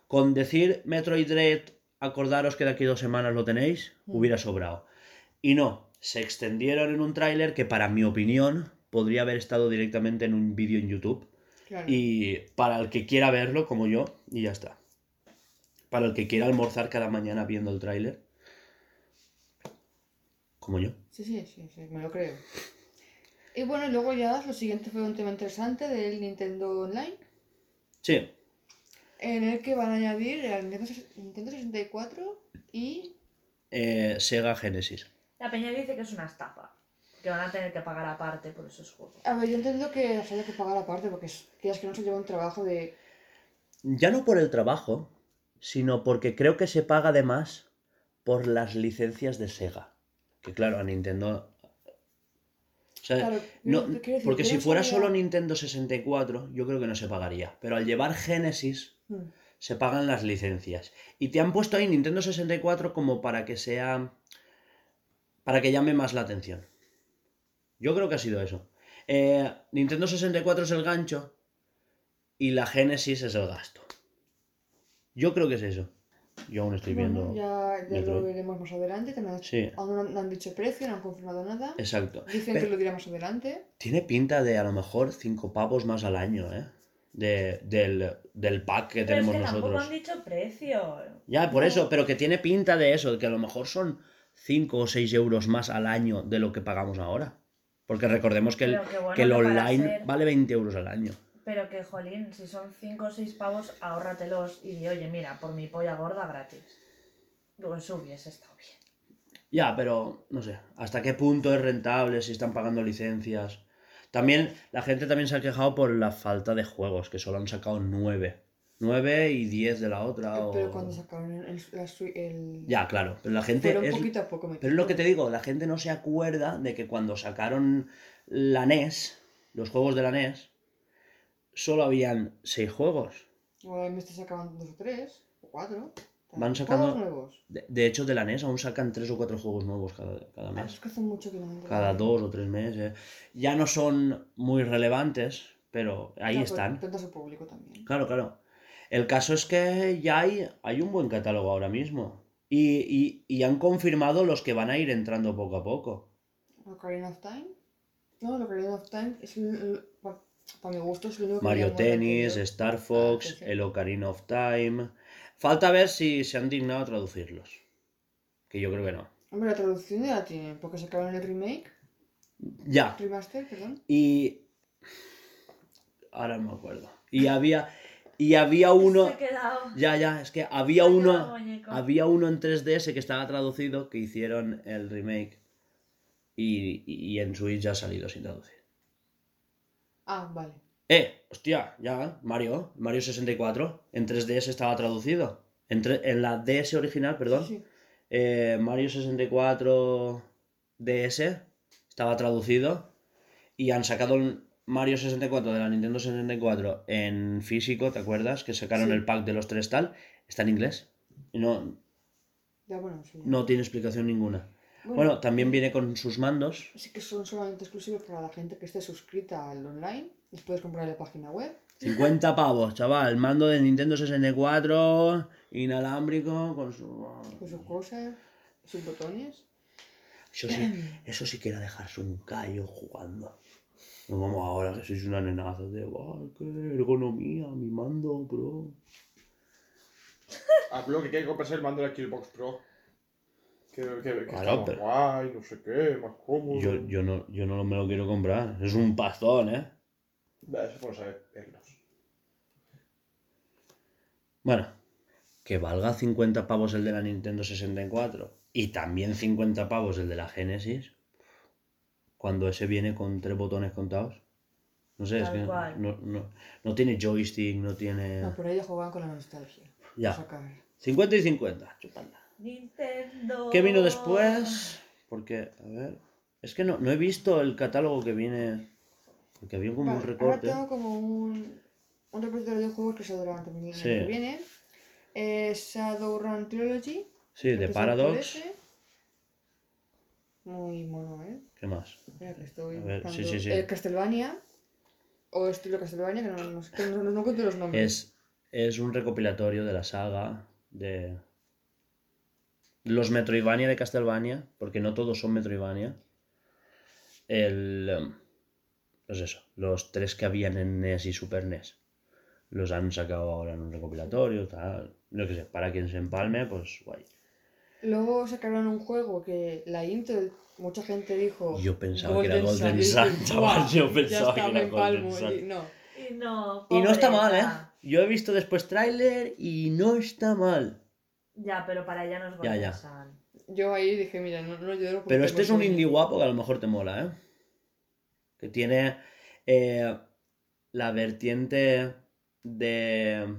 Con decir Metroid Dread, acordaros que de aquí dos semanas lo tenéis, hubiera sobrado. Y no, se extendieron en un tráiler que para mi opinión podría haber estado directamente en un vídeo en YouTube. Claro. Y para el que quiera verlo, como yo, y ya está. para el que quiera almorzar cada mañana viendo el tráiler. Como yo. Sí, sí, sí, sí, me lo creo. Y bueno, luego ya lo siguiente fue un tema interesante del Nintendo Online, Sí, en el que van a añadir el Nintendo, ses- Nintendo 64 y... eh, Sega Genesis. La peña dice que es una estafa. Que van a tener que pagar aparte por esos juegos. A ver, yo entiendo que se haya que pagar aparte porque es, quieras que no se lleva un trabajo de... Ya no por el trabajo, sino porque creo que se paga de más por las licencias de Sega. Que claro, a Nintendo... O sea, Claro, no, decir, porque si fuera solo Nintendo 64, yo creo que no se pagaría. Pero al llevar Genesis, Hmm. se pagan las licencias. Y te han puesto ahí Nintendo 64 como para que sea... para que llame más la atención. Yo creo que ha sido eso. Eh, Nintendo 64 es el gancho y la Genesis es el gasto. Yo creo que es eso. Yo aún estoy Bueno, viendo... ya, ya lo veremos más adelante. También Sí. Aún no, no han dicho precio, no han confirmado nada. Exacto. Dicen Pero que lo dirá más adelante. tiene pinta de a lo mejor 5 pavos más al año, ¿eh? De, del, del pack que Pero es tenemos que tampoco nosotros. han dicho precio. Ya, por No. eso, pero que tiene pinta de eso, de que a lo mejor son 5 o 6 euros más al año de lo que pagamos ahora. Porque recordemos que el, que bueno, que que online ser- vale 20 euros al año. Pero que, jolín, si son 5 o 6 pavos, ahórratelos y di, oye, mira, por mi polla gorda gratis. Luego eso hubiese estado bien. Ya, pero no sé, ¿hasta qué punto es rentable si están pagando licencias? También, la gente también se ha quejado por la falta de juegos, que solo han sacado 9. 9 y 10 de la otra. o- Pero cuando sacaron el, el- el- Ya, claro, pero la gente... fueron es- poquito a poco Pero es lo que te digo, la gente no se acuerda de que cuando sacaron la NES, los juegos de la NES, solo habían 6 juegos. Ahora en este sacaban dos o tres, o cuatro. Van Juegos sacando- nuevos. De, de hecho, de la NES aún sacan 3 o 4 juegos nuevos cada, cada Ah, mes. es que hace mucho que no. Cada dos o tres meses. Ya no son muy relevantes, pero ahí pues, están. Público también. Claro, claro. El caso es que ya hay, hay un buen catálogo ahora mismo. Y, y- y han confirmado los que van a ir entrando poco a poco. Ocarina of Time. No, el Ocarina of Time es el, el- pa- para mi gusto es el único Mario Tennis. Star Fox, Ah, sí, sí. el Ocarina of Time. Falta ver si se han dignado a traducirlos. Que yo creo que no. Hombre, la traducción ya la tienen, porque sacaron el remake, Ya. remaster, perdón. Y. Ahora no me acuerdo. Y había. Y había uno. Se ha quedado. Ya, ya, es que había uno. Había uno en 3DS que estaba traducido, que hicieron el remake. Y, y en Switch ya ha salido sin traducir. Ah, vale. ¡Eh! Hostia, ya, Mario. Mario 64. En 3DS estaba traducido. En, en la DS original, perdón. Sí, eh, Mario 64 DS estaba traducido. Y han sacado el Mario 64 de la Nintendo 64 en físico, ¿te acuerdas? Que sacaron Sí. el pack de los tres tal. Está en inglés. Y no, Ya, bueno, sí. no tiene explicación ninguna. Bueno, también viene con sus mandos. Sí que son solamente exclusivos para la gente que esté suscrita al online. Les puedes comprar en la página web. 50 pavos, chaval. Mando de Nintendo 64, inalámbrico, con su... Con sus cosas, sus botones. Eso sí, eso sí que era dejarse un callo jugando. No como ahora que sois una nenaza de, "Buah, qué ergonomía, mi mando, bro. Habló que quiere comprarse el mando de la Xbox Pro. Que, que, que Claro, está pero- guay, no sé qué, más cómodo. Yo, yo, no, yo no me lo quiero comprar. Es un pastón, ¿eh? Eso por saber verlos. Bueno, que valga 50 pavos el de la Nintendo 64 y también 50 pavos el de la Genesis, cuando ese viene con tres botones contados. No sé, es Tal que cual. no, no, no tiene joystick, no tiene... No, pero ellos jugaban con la nostalgia. Ya. Sacar. 50 y 50, chupadla. Nintendo. ¿Qué vino después? Porque, a ver, es que no, no he visto el catálogo que viene, porque había como un Vale, ahora recorte. tengo como un, un repertorio de juegos que saldrán también el Sí. año que viene. Eh, Shadowrun Trilogy. Sí, de Paradox. ese. Muy mono, ¿eh? ¿Qué más? Espera que estoy A ver, sí, sí, sí. El Castlevania. O estilo Castlevania, que no, no, no, no, no encuentro los nombres. Es, es un recopilatorio de la saga de los Metroidvania de Castlevania, porque no todos son Metroidvania. El, em, pues eso, los tres que habían en NES y Super NES. Los han sacado ahora en un recopilatorio, tal. no que sé, para quien se empalme, pues guay. Luego sacaron un juego que la intro, mucha gente dijo. Yo pensaba que era Golden Sun, chaval, "Buah, yo pensaba que era me empalmo", Golden Sun. y no. Y no. Y no está mal, ¿eh? Yo he visto después tráiler y no está mal. Ya, pero para ella no es Ya, Golden ya. Sun. Yo ahí dije, mira, no, no lloro porque Pero este es un sueño". indie guapo que a lo mejor te mola, ¿eh? Que tiene eh, la vertiente de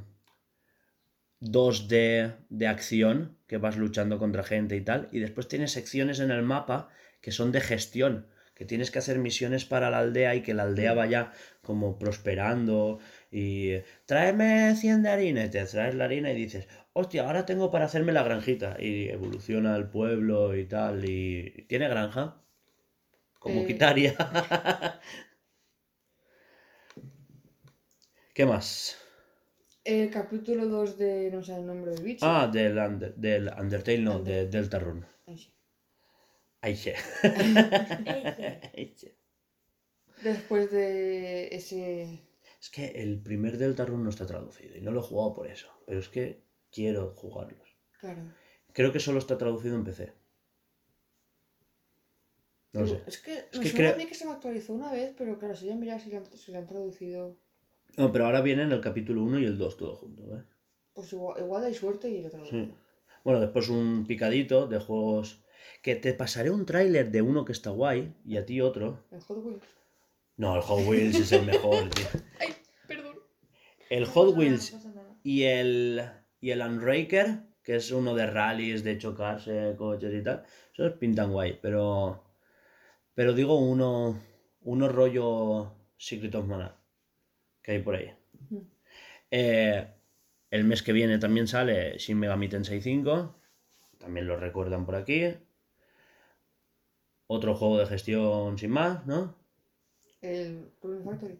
2D de acción, que vas luchando contra gente y tal, y después tiene secciones en el mapa que son de gestión, que tienes que hacer misiones para la aldea y que la aldea vaya como prosperando y tráeme 100 de harina y te traes la harina y dices, hostia, ahora tengo para hacerme la granjita y evoluciona el pueblo y tal y tiene granja como Eh. Quitaria. ¿Qué más? El capítulo 2 de. No sé el nombre del bicho. Ah, del, Under- del Undertale, no, de Deltarune. Ay, sí. Ay, che. Ella. Ay, che. Después de ese. Es que el primer Deltarune no está traducido y no lo he jugado por eso, pero es que quiero jugarlos. Claro. Creo que solo está traducido en PC. No sé. Es que Es me que suena creo- a mí que se me actualizó una vez, pero claro, si ya mirar si le han, si le han traducido. No, pero ahora vienen el capítulo 1 y el 2 todo junto, ¿eh? Pues igual, igual hay suerte y lo traducen. Sí. Bueno, después un picadito de juegos. Que te pasaré un tráiler de uno que está guay y a ti otro. El Hot Wheels. No, el Hot Wheels es el mejor, tío. El Hot Wheels y el, y el Unraker, que es uno de rallies, de chocarse coches y tal, esos pintan guay, pero. Pero digo uno. Uno rollo Secret of Mana, que hay por ahí. Eh, el mes que viene también sale Shin Megami Tensei 5, también lo recuerdan por aquí. Otro juego de gestión sin más, ¿no? El Factory.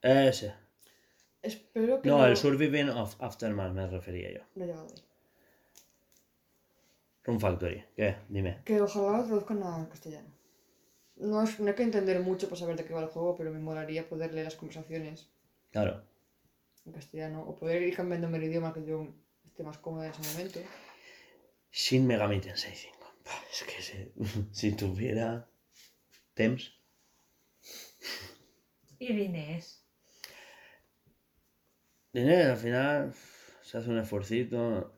Ese. Espero que. No, lo- el Surviving of Aftermath me refería yo. No he llegado ahí. Run Factory, ¿qué? Dime. Que ojalá lo traduzcan a castellano. No, es, no hay que entender mucho para saber de qué va el juego, pero me molaría poder leer las conversaciones Claro. en castellano o poder ir cambiándome el idioma que yo esté más cómoda en ese momento. Shin Megami Tensei 5. Buah, Es que si, si tuviera Temps. Y Dinés. Dinero, al final se hace un esfuercito.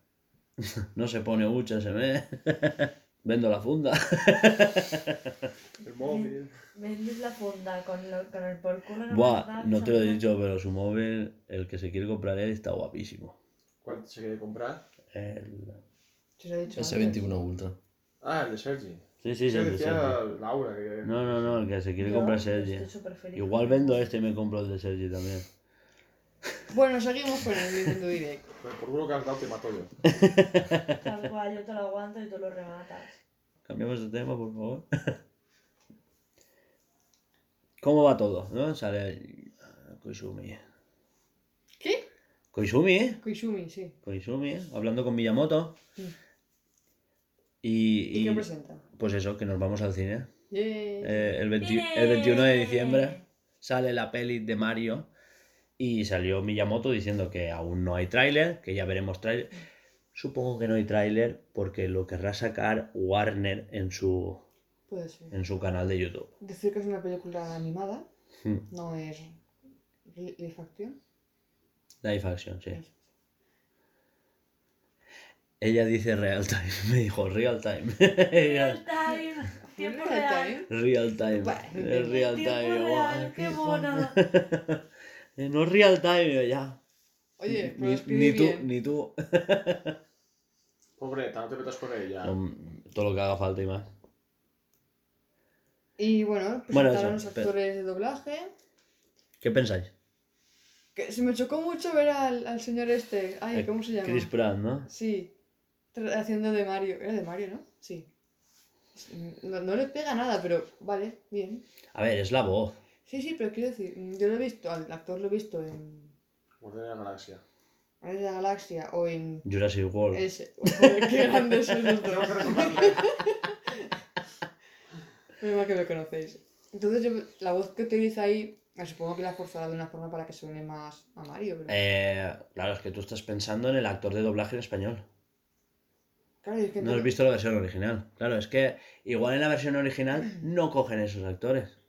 No se pone mucho ese mes. Vendo la funda. El móvil. Vendes la funda con, lo- con el por culo. Buah, no te lo he dicho, pero su móvil, el que se quiere comprar él, está guapísimo. ¿Cuál se quiere comprar? El- Se os ha dicho antes. S21 Ultra. Ah, el de Sergi. Sí, sí, sí. El de decía Sergi. Laura que... No, no, no, el que se quiere Yo comprar Sergi. Igual vendo este y me compro el de Sergi también. Bueno, seguimos con el Nintendo Direct. Pues por uno que has dado te mato yo. Tal cual, yo te lo aguanto y tú lo rematas. Cambiamos de tema, por favor. ¿Cómo va todo? ¿No? Sale el- ah, Koizumi. ¿Qué? Koizumi, ¿eh? Koizumi, sí. Koizumi, ¿eh? Hablando con Miyamoto. Y, ¿Y, y- qué presenta? pues eso, que nos vamos al cine. Eh, el, 20 el 21 de diciembre sale la peli de Mario y salió Miyamoto diciendo que aún no hay tráiler, que ya veremos tráiler. Supongo que no hay tráiler porque lo querrá sacar Warner en su, Puede ser. en su canal de YouTube. Decir que es una película animada, Hmm. no es li- live action. Live action, sí. Ella dice real time, me dijo real time. Real time. Tiempo Real real. time. real time. Real time. real, guau, qué qué no es real time, ya. Oye, pero ni, tú, bien. ni tú. Pobre, no te metas con ella. Um, Todo lo que haga falta y más. Y bueno, Bueno, presentaron eso, los pero- actores de doblaje. ¿Qué pensáis? Que se me chocó mucho ver al, al señor este. Ay, Eh, ¿cómo se llama? Chris Pratt, ¿no? Sí. Haciendo de Mario. Era de Mario, ¿no? Sí. No, no le pega nada, pero vale, bien. A ver, es la voz. Sí, sí, pero quiero decir, yo lo he visto, al actor lo he visto en Guardián de la Galaxia. Guardianes de la Galaxia o en Jurassic World. ese. Joder, qué grandes sois los dos. Menos mal que me conocéis. Entonces yo, la voz que utiliza ahí Ah, Supongo que la ha forzado de una forma para que suene más a Mario. Pero... Eh, claro, es que tú estás pensando en el actor de doblaje en español. claro, es que No has visto la versión original. Claro, es que igual en la versión original no cogen esos actores.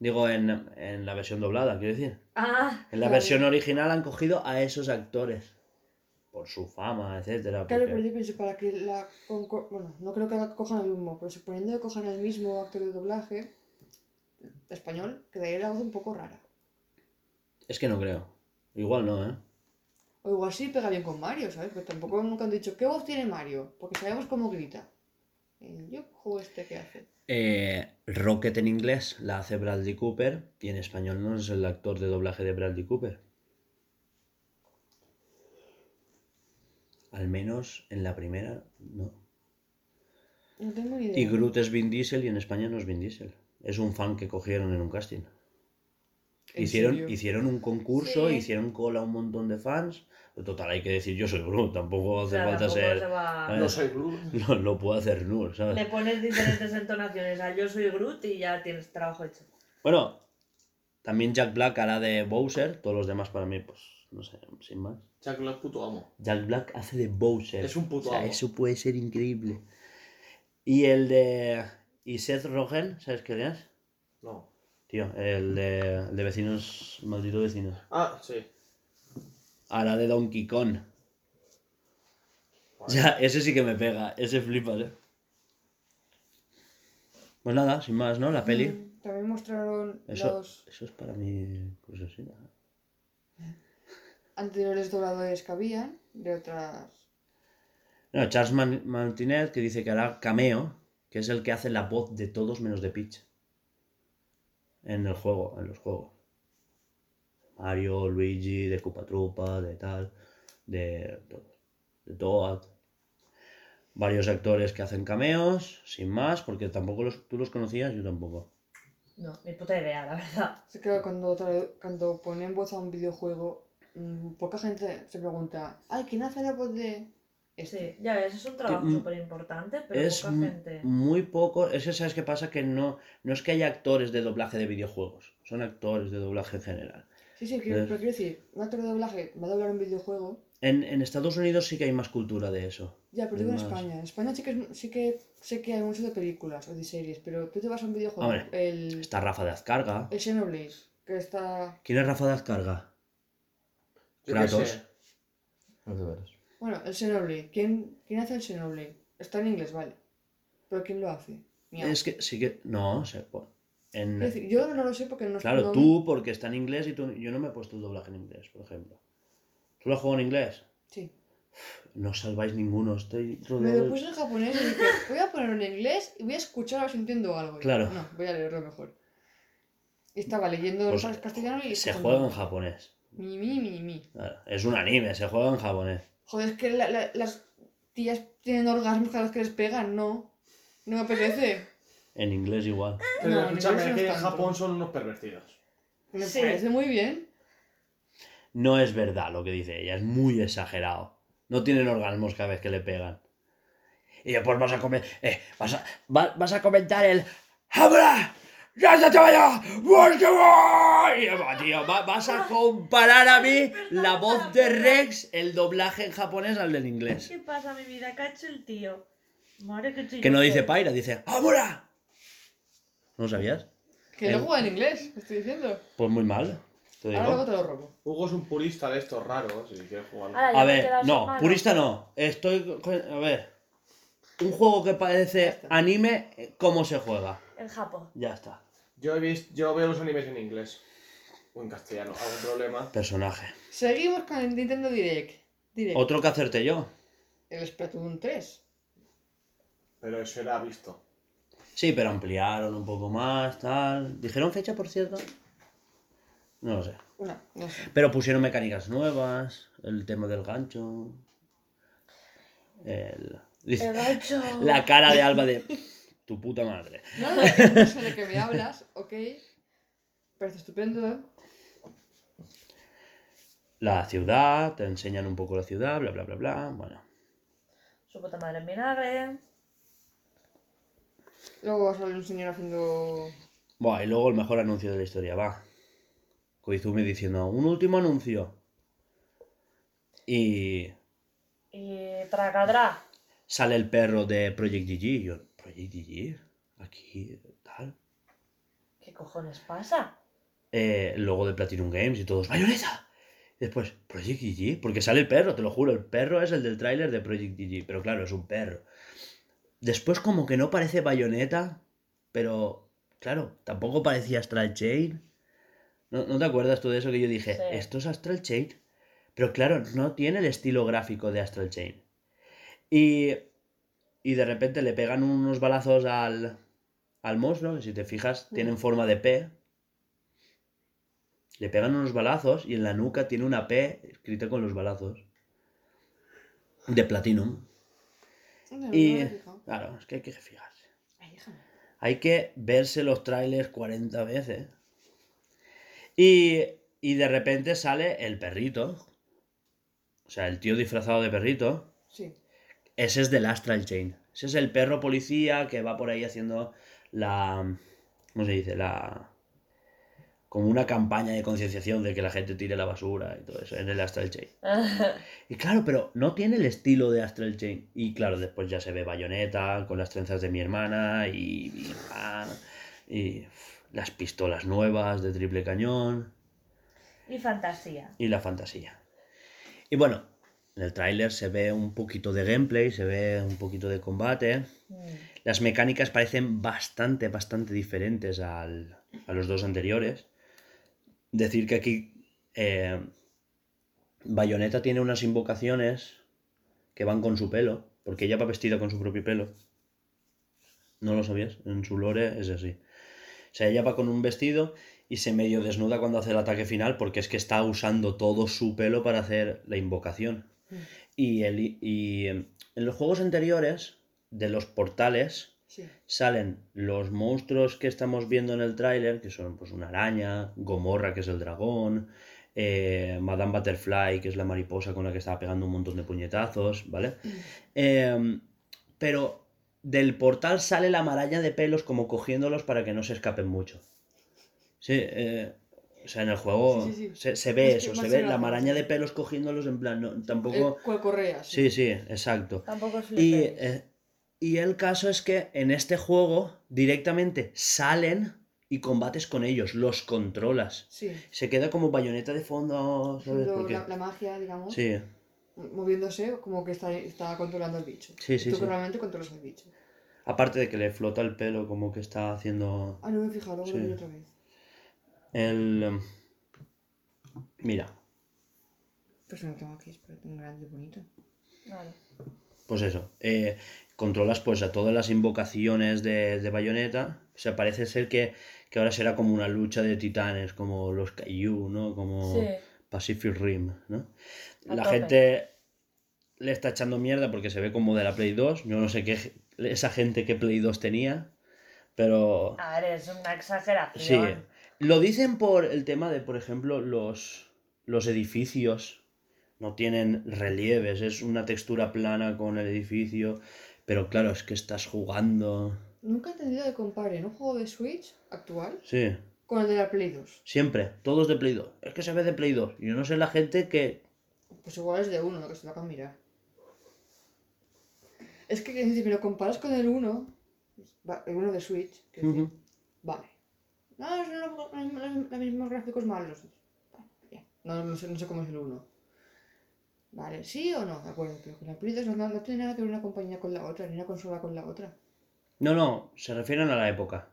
Digo, en, en la versión doblada, quiero decir. Ah, En la Claro. versión original han cogido a esos actores. Por su fama, etcétera. Claro, porque- pero yo pienso para que la. Bueno, no creo que la cojan el mismo, pero suponiendo que cojan el mismo actor de doblaje español, quedaría la voz un poco rara. Es que no creo. Igual no, ¿eh? O igual sí pega bien con Mario, ¿sabes? Pero tampoco nunca han dicho, ¿qué voz tiene Mario? Porque sabemos cómo grita. El yo juego este que hace. Eh, Rocket en inglés la hace Bradley Cooper y en español no es el actor de doblaje de Bradley Cooper. Al menos en la primera, no. No tengo ni idea. Y Groot es Vin Diesel y en España no es Vin Diesel. Es un fan que cogieron en un casting. ¿En Hicieron, hicieron un concurso, Sí. hicieron cola a un montón de fans. Total, hay que decir, yo soy Groot, tampoco o hace sea, falta tampoco ser... se va-. No soy Blue. Lo, lo puedo hacer Nur, ¿sabes? Le pones diferentes entonaciones a yo soy Groot y ya tienes trabajo hecho. Bueno, también Jack Black hará de Bowser, todos los demás para mí, pues, no sé, sin más. Jack Black puto amo. Jack Black hace de Bowser. Es un puto O sea, amo. eso puede ser increíble. Y el de... ¿Y Seth Rogen? ¿Sabes quién es? No. Tío, el de, el de vecinos, maldito vecinos. Ah, sí. Hará de Donkey Kong. O sea, ese sí que me pega, ese flipa, ¿eh? Pues nada, sin más, ¿no? La peli. Mm, También mostraron Eso, los eso es para mi curiosidad. anteriores dobladores que habían de otras. No, Charles Man- Martinet que dice que hará cameo, que es el que hace la voz de todos menos de Peach. En el juego, en los juegos. Mario, Luigi, de Koopa Troopa, de tal, de. De Toad. Varios actores que hacen cameos, sin más, porque tampoco los, tú los conocías, yo tampoco. No, ni puta idea, la verdad. Sé que cuando, cuando ponen voz a un videojuego, mm, poca gente se pregunta, ay, ¿quién hace la voz de? Sí, ya ves, es un trabajo súper importante, pero es poca gente. muy poco. Es que, ¿sabes qué pasa? Que no, no es que haya actores de doblaje de videojuegos, son actores de doblaje en general. Sí, sí, pero quiero decir, un actor de doblaje va a doblar un videojuego. En, en Estados Unidos sí que hay más cultura de eso. Ya, pero digo en. España. En España sí que, sí que sé que hay mucho de películas o de series, pero tú te vas a un videojuego, Hombre, el, Está Rafa de Azcarga. el Xenoblade, que está... ¿Quién es Rafa de Azcarga? Yo Kratos. qué sé. Bueno, el Xenoblade. ¿Quién, ¿Quién hace el Xenoblade? Está en inglés, vale. Pero ¿quién lo hace? Miau. Es que sí que. No, se pone. En... Decir, yo no lo sé porque no Claro, no- tú porque está en inglés y tú. Yo no me he puesto el doblaje en inglés, por ejemplo. ¿Tú lo has jugado en inglés? Sí. No salváis ninguno, estoy Me rodeado lo de- puse en japonés y dije, voy a ponerlo en inglés y voy a escuchar a ver si entiendo algo. Claro. No, voy a leerlo mejor. Y estaba leyendo Pues, en castellano y... Se juega en japonés. Mi, mi, mi, mi. Claro, Es un anime, se juega en japonés. Joder, es que la- la- las tías tienen orgasmos cada vez que les pegan, no. No me apetece. En inglés igual. Pero No, en escúchame, no que en. Japón son unos pervertidos. Me Sí. parece muy bien. No es verdad lo que dice ella, es muy exagerado. No tienen orgasmos cada vez que le pegan. Y después vas a comer. eh, vas, a, va- vas a comentar el. ¡Habla! ¡Ya se te vaya! ¡Pues que voy! Y, va, tío, va- vas a comparar a mí la voz de Rex, el doblaje en japonés al del inglés. ¿Qué pasa, mi vida? ¿Qué ha hecho el tío? Madre que chico. Que no dice Paira, dice ¡Habla! ¿No lo sabías? Que El- no juega en inglés, te estoy diciendo. Pues muy mal. Te digo. Ahora luego te lo robo. Hugo es un purista de estos raros y quiere jugar. A ver, no, purista no. Estoy. A ver. Un juego que parece anime, ¿cómo se juega? El Japo. Ya está. Yo, he visto, yo veo los animes en inglés. O en castellano. ¿Algún problema? Personaje. Seguimos con el Nintendo Direct. Direct. Otro que hacerte yo. El Splatoon 3. Pero eso era visto. Sí, pero ampliaron un poco más, tal. ¿Dijeron fecha, por cierto? No lo sé. Una, no sé. Pero pusieron mecánicas nuevas, el tema del gancho. El... El gancho. La cara de Alba de tu puta madre. No, no, no sé de qué me hablas, ok. Parece estupendo, ¿eh? La ciudad, te enseñan un poco la ciudad, bla, bla, bla, bla. Bueno. Su puta madre en vinagre. Luego salir un señor haciendo Buah, y luego el mejor anuncio de la historia, va. Koizumi diciendo, un último anuncio. Y Y tracadrá. sale el perro de Project GG. Y yo, ¿Project GG? Aquí, tal. ¿Qué cojones pasa? Eh, el logo de Platinum Games y todos, ¡Bayonetta! Y después, Project GG, porque sale el perro, te lo juro, el perro es el del tráiler de Project GG, pero claro, es un perro. Después como que no parece Bayonetta, pero claro, tampoco parecía Astral Chain. ¿No, no te acuerdas tú de eso que yo dije? Sí. Esto es Astral Chain. Pero claro, no tiene el estilo gráfico de Astral Chain. Y, y de repente le pegan unos balazos al, al que si te fijas, tienen forma de P. Le pegan unos balazos y en la nuca tiene una P escrita con los balazos. De Platinum. No Y claro, es que hay que fijarse. Ay. Hay que verse los trailers 40 veces. Y, y de repente sale el perrito. O sea, el tío disfrazado de perrito. Sí. Ese es del Astral Chain. Ese es el perro policía que va por ahí haciendo la. ¿Cómo se dice? La. Como una campaña de concienciación de que la gente tire la basura y todo eso en el Astral Chain. Y claro, pero no tiene el estilo de Astral Chain. Y claro, después ya se ve Bayonetta con las trenzas de mi hermana y. y, ah, y, las pistolas nuevas de triple cañón y fantasía. y la fantasía. Y bueno, en el tráiler se ve un poquito de gameplay, se ve un poquito de combate. Mm. Las mecánicas parecen bastante, bastante diferentes al- a los dos anteriores. Decir que aquí eh, Bayonetta tiene unas invocaciones que van con su pelo, porque ella va vestida con su propio pelo. ¿No lo sabías? En su lore es así. O sea, ella va con un vestido y se medio desnuda cuando hace el ataque final porque es que está usando todo su pelo para hacer la invocación. Mm. Y, el, y en los juegos anteriores de los portales Sí. salen los monstruos que estamos viendo en el tráiler, que son pues una araña, Gomorra, que es el dragón, eh, Madame Butterfly, que es la mariposa con la que estaba pegando un montón de puñetazos, ¿vale? Em, pero del portal sale la maraña de pelos como cogiéndolos para que no se escapen mucho. Sí, eh, o sea, en el juego Sí, sí, sí. Se, se ve Es eso, se ve la maraña de pelos cogiéndolos en plan, no, tampoco... Cual correa, Sí, sí, exacto. Tampoco es Y, eh, y el caso es que en este juego directamente salen y combates con ellos, los controlas. Sí. Se queda como bayoneta de fondo, ¿sabes? Lo- la, la magia, digamos, Sí, moviéndose como que está, está controlando al bicho. Sí, sí, Tú sí. realmente controlas al bicho. aparte de que le flota el pelo como que está haciendo Ah, no me he fijado, luego Sí. vi otra vez. El... em, Mira, Pues no tengo aquí, espera, tengo grande y bonito. Vale. pues eso. eh, controlas pues a todas las invocaciones de, de Bayonetta. O sea, parece ser que, que ahora será como una lucha de titanes, como los Kaiju, ¿no? Como... Sí. Pacific Rim, ¿no? A La tope. gente le está echando mierda porque se ve como de la Play 2. Yo no sé qué esa gente que Play 2 tenía, pero A ver, es una exageración. sí. Lo dicen por el tema de, por ejemplo, los, los edificios no tienen relieves, es una textura plana con el edificio, pero claro, es que estás jugando. Nunca he entendido que comparen un juego de Switch actual Sí, con el de la Play 2. siempre, todos de Play 2. Es que se ve de Play 2. Yo no sé la gente que Pues igual es de uno, lo que se hagan mirar. Es que si me lo comparas con el 1, va- el 1 de Switch, que vale. No, son los, los- los mismos gráficos malos. Vale. No, no sé, no sé cómo es el 1. Vale, ¿sí o no? De acuerdo, pero con la Play 2 no, no tiene nada que ver una compañía con la otra, ni una consola con la otra. No, no, se refieren a la época.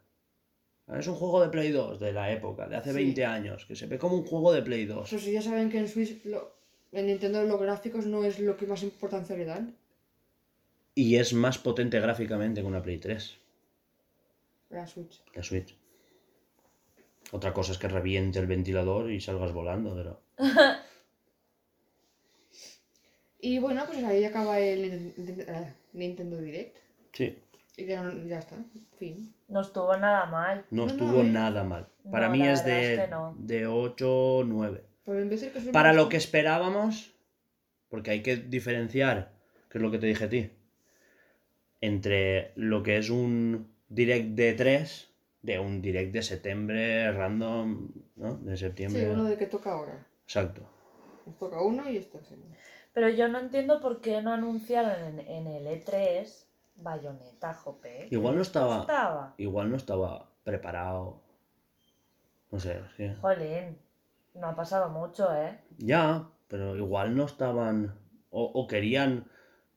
Es un juego de Play 2 de la época, de hace Sí. 20 años, que se ve como un juego de Play 2. Pero si ya saben que en Switch, lo, en Nintendo los gráficos no es lo que más importancia le dan. Y es más potente gráficamente que una Play 3, La Switch. la Switch. Otra cosa es que reviente el ventilador y salgas volando, pero... Y bueno, pues ahí acaba el eh, Nintendo Direct. Sí, Y ya, ya está, fin. No estuvo nada mal. no No, estuvo no, ¿eh? nada mal. Para No, mí es de, es que no. de 8 9. Pero en vez de que es Para lo que esperábamos, porque hay que diferenciar, que es lo que te dije a ti, entre lo que es un direct de 3 de un direct de septiembre random, ¿no? De Sí, septiembre. uno de que toca ahora. Exacto. Nos toca uno y este enseña. Pero yo no entiendo por qué no anunciaron en, en el E3 Bayonetta, jope. Igual no estaba, estaba. igual no estaba preparado. No sé, sí. Jolín, no ha pasado mucho, ¿eh? Ya, pero igual no estaban o, o querían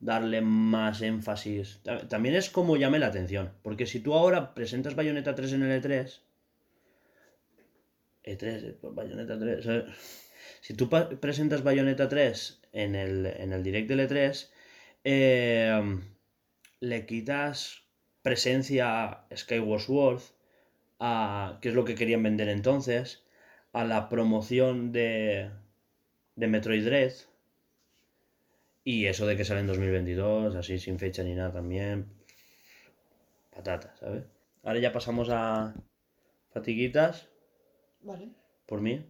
darle más énfasis. Ta- También es como llame la atención, porque si tú ahora presentas Bayonetta 3 en el E3, E3, eh, Bayonetta 3, eh, si tú presentas Bayonetta 3 en el, en el direct del E3, eh, le quitas presencia a Skyward Sword, a, que es lo que querían vender entonces, a la promoción de, de Metroid Dread. Y eso de que sale en 2022, así sin fecha ni nada también. Patata, ¿sabes? Ahora ya pasamos a fatiguitas, Vale. por mí.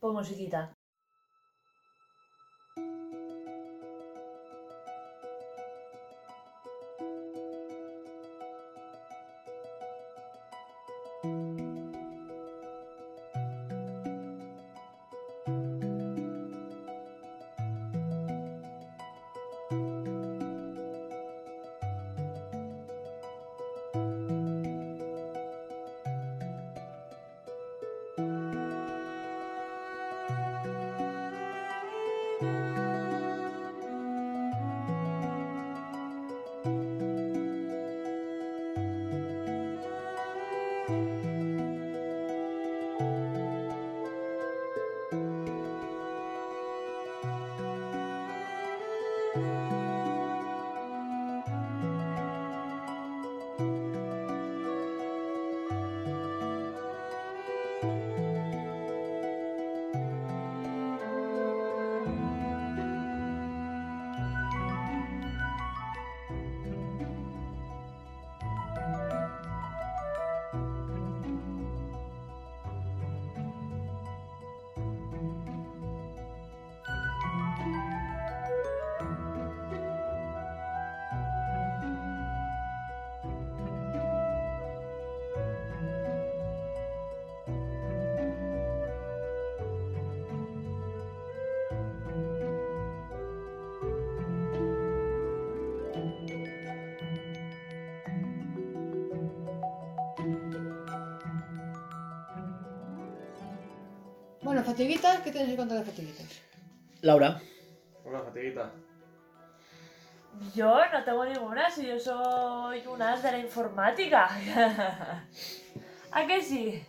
Pon musiquita. Fatiguitas, ¿qué tenéis que contar de fatiguitas? Laura, Una fatiguita. Yo no tengo ninguna, si yo soy un as de la informática. ¿A qué sí?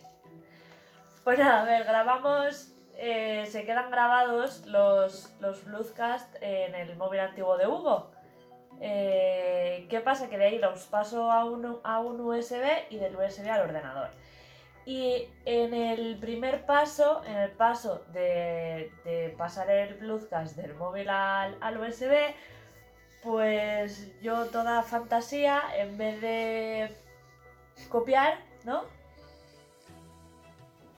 Pues nada, a ver, grabamos, eh, se quedan grabados los, los Bluescast en el móvil antiguo de Hugo. Eh, ¿Qué pasa? Que de ahí los paso a un, a un USB y del USB al ordenador. Y en el primer paso, en el paso de, de pasar el Bluescast del móvil al, al USB, pues yo toda fantasía, en vez de copiar, ¿no?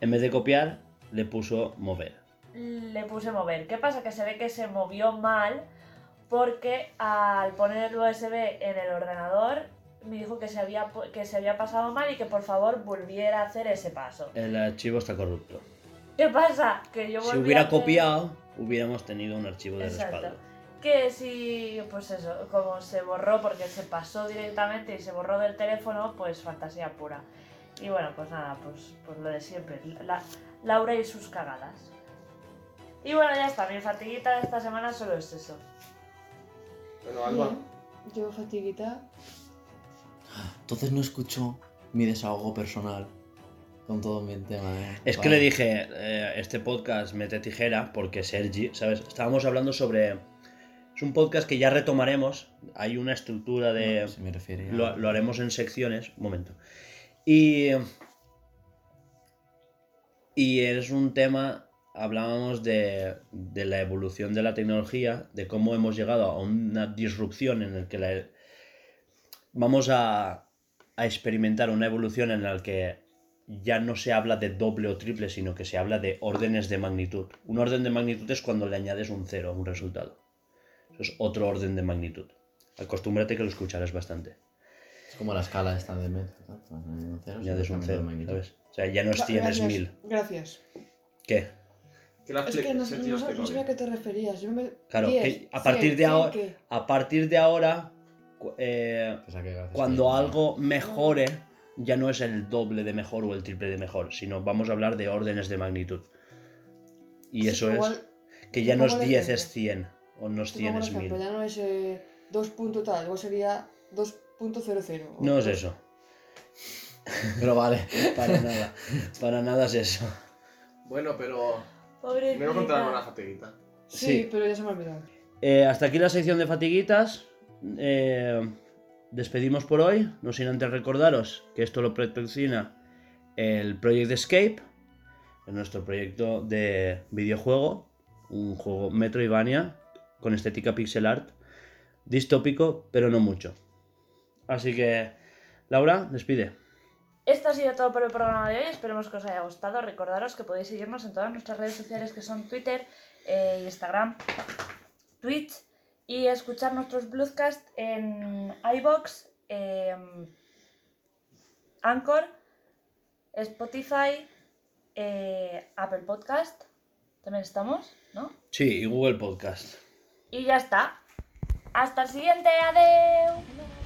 en vez de copiar, le puso mover. Le puse mover. ¿Qué pasa? Que se ve que se movió mal porque al poner el USB en el ordenador me dijo que se había, que se había pasado mal y que por favor volviera a hacer ese paso. El archivo está corrupto. ¿Qué pasa? Que yo Si a hubiera hacer- copiado, hubiéramos tenido un archivo de Exacto. respaldo. Que si, pues eso, como se borró porque se pasó directamente y se borró del teléfono, pues fantasía pura. Y bueno, pues nada, pues, pues lo de siempre, la, Laura y sus cagadas. Y bueno, ya está, mi fatiguita de esta semana solo es eso. Bueno, Alba. Yo fatiguita. Entonces no escucho mi desahogo personal con todo mi tema. ¿eh? Es que le dije, eh, este podcast mete tijera porque Sergi, ¿sabes? Estábamos hablando sobre... Es un podcast que ya retomaremos. Hay una estructura de... No, se me refiere a- Lo, lo haremos en secciones. Un momento. Y. Y es un tema. Hablábamos de, de la evolución de la tecnología, de cómo hemos llegado a una disrupción en la que la, vamos a, a experimentar una evolución en la que ya no se habla de doble o triple, sino que se habla de órdenes de magnitud. Un orden de magnitud es cuando le añades un cero a un resultado. Eso es otro orden de magnitud. Acostúmbrate que lo escucharás bastante. Es como la escala esta de metro. ¿no? Pues, un cero. ¿sabes? O sea, ya no es Va- 100, es gracias, 1000. Gracias. ¿Qué? Que la Es que no, no, no no sabía a qué te referías. Yo me... Claro, 10, que a partir 100, de ahora, 100 qué. a partir de ahora, eh, cuando algo mejore, ya no es el doble de mejor o el triple de mejor, sino vamos a hablar de órdenes de magnitud. Y Sí, eso es igual- que ya no es pongo el 10, ejemplo. es 100, o no es te 100, pongo un es 1000. ejemplo, Ya no es eh, 2 punto tal, igual sería 2.00. o No es eso, Pero vale. para nada, para nada es eso. Bueno, pero. Pobrecita. Me voy a contar una fatiguita. Sí, Sí. pero ya se me ha olvidado. Eh, hasta aquí la sección de fatiguitas. Eh, despedimos por hoy. No sin antes recordaros que esto lo patrocina el Project Escape, es nuestro proyecto de videojuego, un juego Metroidvania con estética pixel art, distópico, pero no mucho. Así que, Laura, despide. Esto ha sido todo por el programa de hoy. Esperemos que os haya gustado. Recordaros que podéis seguirnos en todas nuestras redes sociales que son Twitter, eh, Instagram, Twitch y escuchar nuestros broadcasts en iBox, Anchor, Spotify, eh, Apple Podcast. También estamos, ¿no? Sí, y Google Podcast. Y ya está. Hasta el siguiente. ¡Adiós!